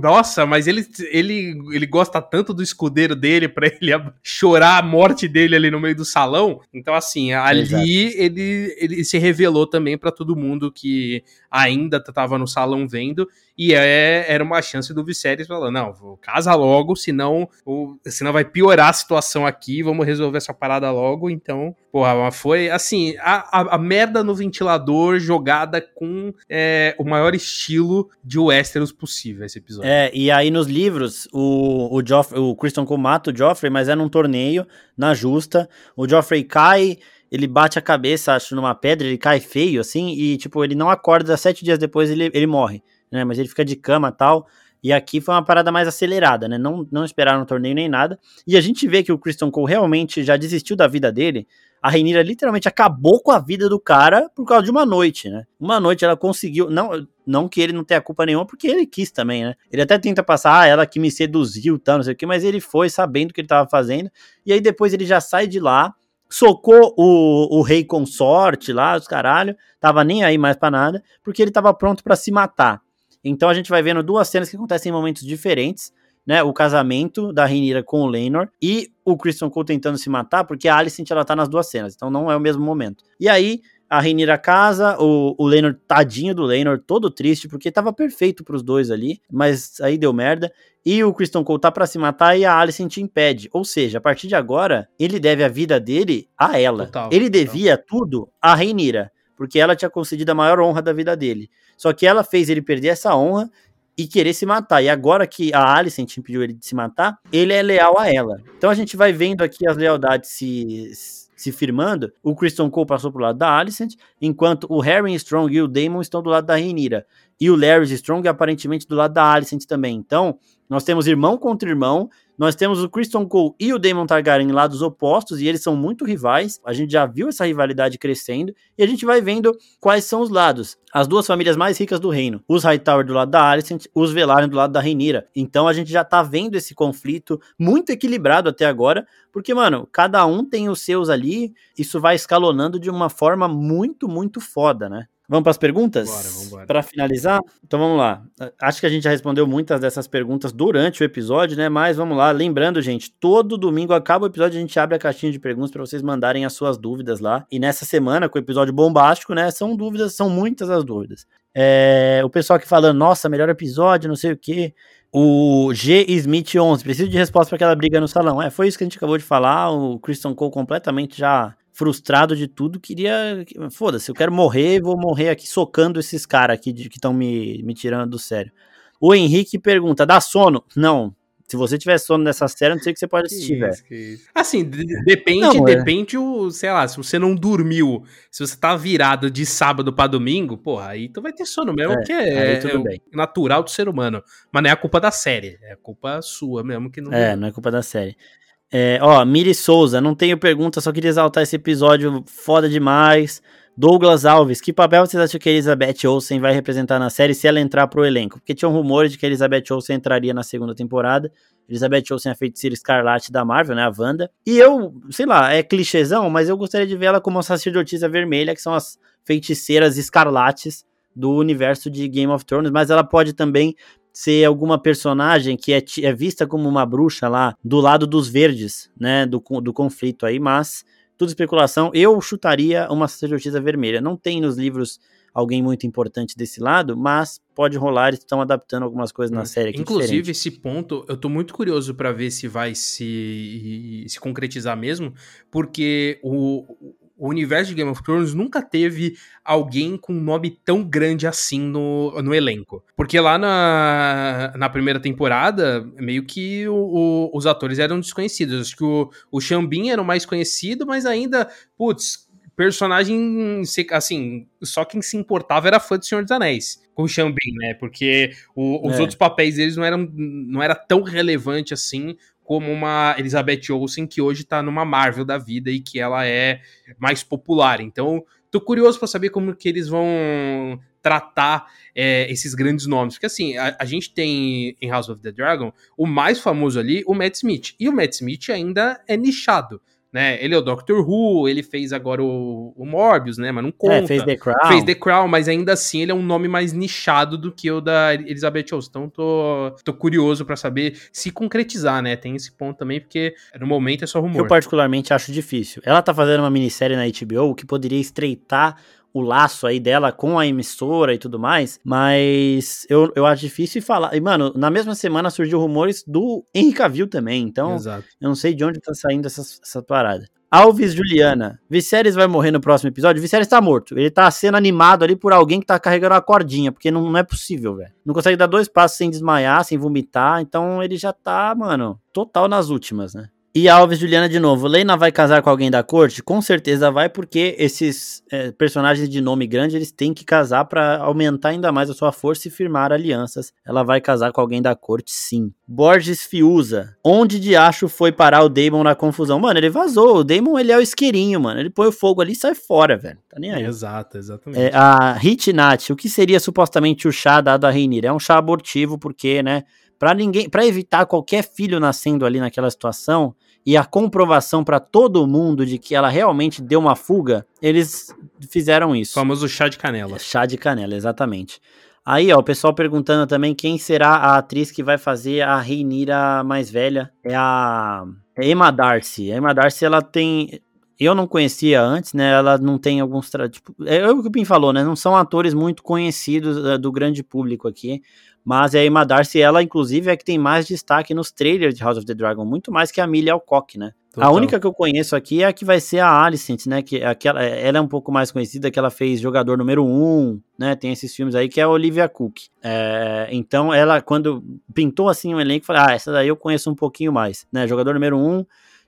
nossa, mas ele, ele, ele gosta tanto do escudeiro dele para ele chorar a morte dele ali no meio do salão. Então, assim, ali ele, ele se revelou também para todo mundo que ainda tava no salão vendo. E é, era uma chance do Viserys falar: não, casa logo, senão, senão vai piorar a situação aqui, vamos resolver essa parada logo. Então, porra, foi assim: a, a, a merda no ventilador jogada com é, o maior estilo de Westeros possível esse episódio. É, e aí nos livros, o, o, Joffrey, o Christian mata o Joffrey, mas é num torneio, na justa. O Joffrey cai ele bate a cabeça, acho, numa pedra, ele cai feio, assim, e, tipo, ele não acorda, sete dias depois ele, ele morre né? Mas ele fica de cama tal. E aqui foi uma parada mais acelerada, né? Não, não esperaram o torneio nem nada. E a gente vê que o Christian Cole realmente já desistiu da vida dele. A Reinira literalmente acabou com a vida do cara por causa de uma noite, né? Uma noite ela conseguiu. Não, não que ele não tenha culpa nenhuma, porque ele quis também, né? Ele até tenta passar, ah, ela que me seduziu, tal, não sei o que, mas ele foi sabendo o que ele tava fazendo. E aí depois ele já sai de lá, socou o, o rei consorte lá, os caralho, tava nem aí mais pra nada, porque ele tava pronto para se matar. Então a gente vai vendo duas cenas que acontecem em momentos diferentes, né? O casamento da Rhaenyra com o Lenor e o Christian Cole tentando se matar, porque a Alicent ela tá nas duas cenas, então não é o mesmo momento. E aí a Rhaenyra casa, o, o Lenor, tadinho do Lenor, todo triste, porque tava perfeito pros dois ali, mas aí deu merda. E o Christian Cole tá pra se matar e a Alicent impede. Ou seja, a partir de agora, ele deve a vida dele a ela. Total, ele devia total. tudo a Rhaenyra, porque ela tinha concedido a maior honra da vida dele. Só que ela fez ele perder essa honra e querer se matar. E agora que a Alicent impediu ele de se matar, ele é leal a ela. Então a gente vai vendo aqui as lealdades se, se firmando. O Christian Cole passou pro lado da Alicent, enquanto o Harry Strong e o Damon estão do lado da Rhaenyra. E o Larry Strong aparentemente do lado da Alicent também. Então, nós temos irmão contra irmão, nós temos o Christian Cole e o Daemon Targaryen lados opostos, e eles são muito rivais. A gente já viu essa rivalidade crescendo, e a gente vai vendo quais são os lados. As duas famílias mais ricas do reino. Os Hightower do lado da Alicent, os Velaryon do lado da Rhaenyra. Então a gente já tá vendo esse conflito muito equilibrado até agora, porque, mano, cada um tem os seus ali, isso vai escalonando de uma forma muito, muito foda, né? Vamos para as perguntas? Para finalizar? Então vamos lá. Acho que a gente já respondeu muitas dessas perguntas durante o episódio, né? Mas vamos lá. Lembrando, gente, todo domingo acaba o episódio, a gente abre a caixinha de perguntas para vocês mandarem as suas dúvidas lá. E nessa semana, com o episódio bombástico, né? São dúvidas, são muitas as dúvidas. É, o pessoal aqui falando, nossa, melhor episódio, não sei o quê. O G. Smith 11, preciso de resposta para aquela briga no salão. É, foi isso que a gente acabou de falar. O Christian Cole completamente já frustrado de tudo, queria. Foda-se, eu quero morrer, vou morrer aqui socando esses caras aqui de, que estão me, me tirando do sério. O Henrique pergunta: dá sono? Não. Se você tiver sono nessa série, não sei o que você pode assistir, velho. Assim, depende, não, é. depende o, sei lá, se você não dormiu, se você tá virado de sábado para domingo, porra, aí tu vai ter sono mesmo, é, que é, é natural do ser humano. Mas não é a culpa da série, é a culpa sua mesmo que não. É, não é culpa da série. É, ó, Miri Souza, não tenho pergunta, só queria exaltar esse episódio foda demais. Douglas Alves, que papel vocês acham que a Elizabeth Olsen vai representar na série se ela entrar pro elenco? Porque tinham rumores de que a Elizabeth Olsen entraria na segunda temporada. Elizabeth Olsen é a feiticeira escarlate da Marvel, né, a Wanda. E eu, sei lá, é clichêzão, mas eu gostaria de ver ela como a sacerdotisa vermelha, que são as feiticeiras escarlates do universo de Game of Thrones, mas ela pode também ser alguma personagem que é, é, vista como uma bruxa lá do lado dos verdes, né, do, do conflito aí, mas tudo especulação. Eu chutaria uma sacerdotisa vermelha. Não tem nos livros alguém muito importante desse lado, mas pode rolar, eles estão adaptando algumas coisas na hum. série aqui Inclusive, diferente. esse ponto, eu tô muito curioso para ver se vai se, se concretizar mesmo, porque o, o universo de Game of Thrones nunca teve alguém com um nome tão grande assim no, no elenco. Porque lá na, na primeira temporada, meio que o, o, os atores eram desconhecidos. Acho que o, o Xambin era o mais conhecido, mas ainda, putz, personagem, assim, só quem se importava era fã do Senhor dos Anéis, com o Bean, né? Porque o, os é. outros papéis deles não eram não era tão relevante assim como uma Elizabeth Olsen que hoje tá numa Marvel da vida e que ela é mais popular. Então, tô curioso para saber como que eles vão tratar é, esses grandes nomes. Porque assim, a, a, gente tem em House of the Dragon o mais famoso ali, o Matt Smith. E o Matt Smith ainda é nichado né? Ele é o Doctor Who, ele fez agora o, o Morbius, né? Mas não conta. É, fez The Crown. Fez The Crown, mas ainda assim ele é um nome mais nichado do que o da Elizabeth Olsen. Então tô, tô curioso para saber se concretizar, né? Tem esse ponto também, porque no momento é só rumor. Eu particularmente acho difícil. Ela tá fazendo uma minissérie na HBO que poderia estreitar o laço aí dela com a emissora e tudo mais, mas eu, eu acho difícil falar. E, mano, na mesma semana surgiu rumores do Henry Cavill também, então Exato. eu não sei de onde tá saindo essa, essa parada. Alves Juliana, Viserys vai morrer no próximo episódio? Viserys tá morto. Ele tá sendo animado ali por alguém que tá carregando a cordinha, porque não, não é possível, velho. Não consegue dar dois passos sem desmaiar, sem vomitar, então ele já tá, mano, total nas últimas, né? E Alves Juliana de novo. Leina vai casar com alguém da corte? Com certeza vai, porque esses é, personagens de nome grande eles têm que casar para aumentar ainda mais a sua força e firmar alianças. Ela vai casar com alguém da corte, sim. Borges Fiuza. Onde de acho foi parar o Damon na confusão? Mano, ele vazou. O Damon ele é o isqueirinho, mano. Ele põe o fogo ali e sai fora, velho. Tá nem aí. É, exato, exatamente. É, a Hit Nat, o que seria supostamente o chá dado a Reinir? É um chá abortivo, porque, né? Para ninguém, para evitar qualquer filho nascendo ali naquela situação, e a comprovação para todo mundo de que ela realmente deu uma fuga, eles fizeram isso. O famoso chá de canela. Chá de canela, exatamente. Aí, ó, o pessoal perguntando também quem será a atriz que vai fazer a Reinira mais velha. É a é Emma Darcy. A Emma Darcy, ela tem... Eu não conhecia antes, né? Ela não tem alguns... Tipo, é o que o Pim falou, né? Não são atores muito conhecidos uh, do grande público aqui. Mas a Emma Darcy, ela inclusive é que tem mais destaque nos trailers de House of the Dragon, muito mais que a Amelia Alcock, né? Total. A única que eu conheço aqui é a que vai ser a Alicent, né? Que é aquela, ela é um pouco mais conhecida, que ela fez jogador número 1, um, né? Tem esses filmes aí, que é a Olivia Cook. É, então, ela, quando pintou assim um elenco, falei, ah, essa daí eu conheço um pouquinho mais, né? Jogador número 1 um,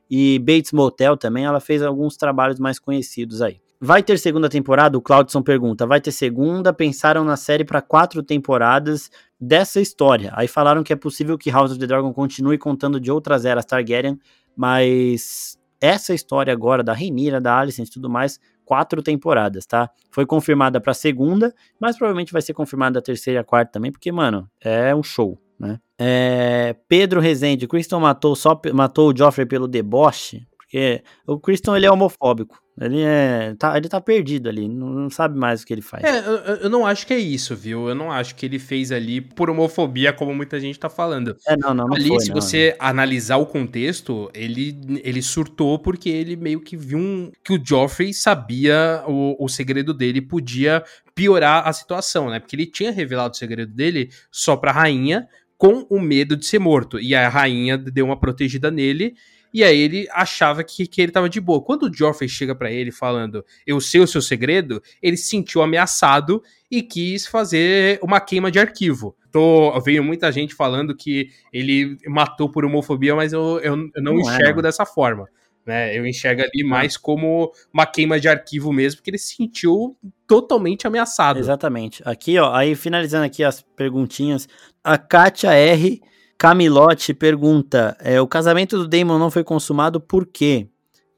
e Bates Motel também, ela fez alguns trabalhos mais conhecidos aí. Vai ter segunda temporada? O Claudson pergunta. Vai ter segunda? Pensaram na série para quatro temporadas dessa história. Aí falaram que é possível que House of the Dragon continue contando de outras eras Targaryen, mas essa história agora da Rhaenyra, da Alicent e tudo mais, quatro temporadas, tá? Foi confirmada para segunda, mas provavelmente vai ser confirmada a terceira e a quarta também, porque, mano, é um show, né? É, Pedro Rezende, Kristen matou só matou o Joffrey pelo deboche, porque o Kristen ele é homofóbico. Ele é. Tá, ele tá perdido ali, não, não sabe mais o que ele faz. É, eu, eu, não acho que é isso, viu? Eu não acho que ele fez ali por homofobia, como muita gente tá falando. É, não, não. não ali, foi, se não, você não. analisar o contexto, ele, ele surtou porque ele meio que viu um, que o Joffrey sabia o, o segredo dele podia piorar a situação, né? Porque ele tinha revelado o segredo dele só pra rainha, com o medo de ser morto. E a rainha deu uma protegida nele e aí ele achava que, que ele tava de boa. Quando o Joffrey chega para ele falando, eu sei o seu segredo, ele se sentiu ameaçado e quis fazer uma queima de arquivo. Tô, veio muita gente falando que ele matou por homofobia, mas eu, eu, eu não, não, enxergo é, dessa forma. Né? Eu enxergo ali mais como uma queima de arquivo mesmo, porque ele se sentiu totalmente ameaçado. Exatamente. Aqui, ó, aí finalizando aqui as perguntinhas, a Kátia R Camilote pergunta: é, o casamento do Damon não foi consumado por quê?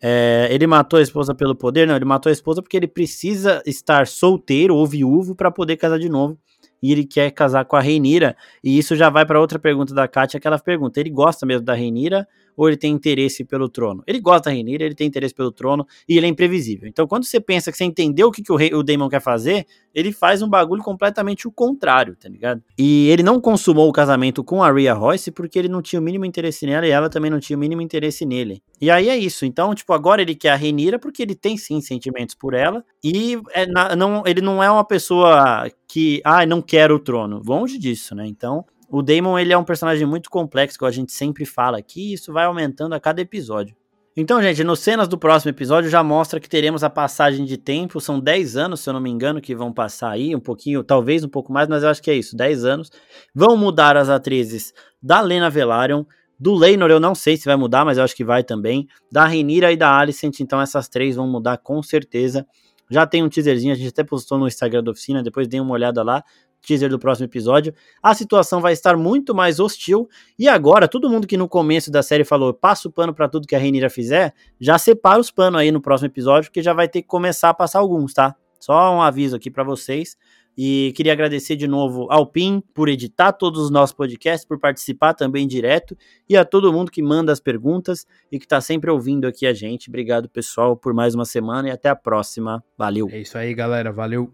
É, ele matou a esposa pelo poder? Não, ele matou a esposa porque ele precisa estar solteiro ou viúvo para poder casar de novo. E ele quer casar com a Reinira. E isso já vai para outra pergunta da Kátia, que ela pergunta: ele gosta mesmo da Reinira ou ele tem interesse pelo trono? Ele gosta da Rhaenyra, ele tem interesse pelo trono e ele é imprevisível. Então, quando você pensa que você entendeu o que, que o, rei, o Daemon quer fazer, ele faz um bagulho completamente o contrário, tá ligado? E ele não consumou o casamento com a Rhea Royce porque ele não tinha o mínimo interesse nela e ela também não tinha o mínimo interesse nele. E aí é isso. Então, tipo, agora ele quer a Rhaenyra porque ele tem sim sentimentos por ela e é, não, ele não é uma pessoa que, ah, não quer o trono. Longe disso, né? Então, o Damon ele é um personagem muito complexo, que a gente sempre fala aqui, e isso vai aumentando a cada episódio. Então, gente, nos cenas do próximo episódio já mostra que teremos a passagem de tempo, são 10 anos, se eu não me engano, que vão passar aí, um pouquinho, talvez um pouco mais, mas eu acho que é isso, 10 anos. Vão mudar as atrizes da Lena Velaryon, Do Leinor eu não sei se vai mudar, mas eu acho que vai também. Da Renira e da Alicent, então essas três vão mudar com certeza. Já tem um teaserzinho, a gente até postou no Instagram da oficina, depois dê uma olhada lá. Teaser do próximo episódio. A situação vai estar muito mais hostil. E agora, todo mundo que no começo da série falou passa o pano para tudo que a Renira fizer, já separa os panos aí no próximo episódio, porque já vai ter que começar a passar alguns, tá? Só um aviso aqui para vocês. E queria agradecer de novo ao PIN por editar todos os nossos podcasts, por participar também direto, e a todo mundo que manda as perguntas e que está sempre ouvindo aqui a gente. Obrigado, pessoal, por mais uma semana e até a próxima. Valeu. É isso aí, galera. Valeu.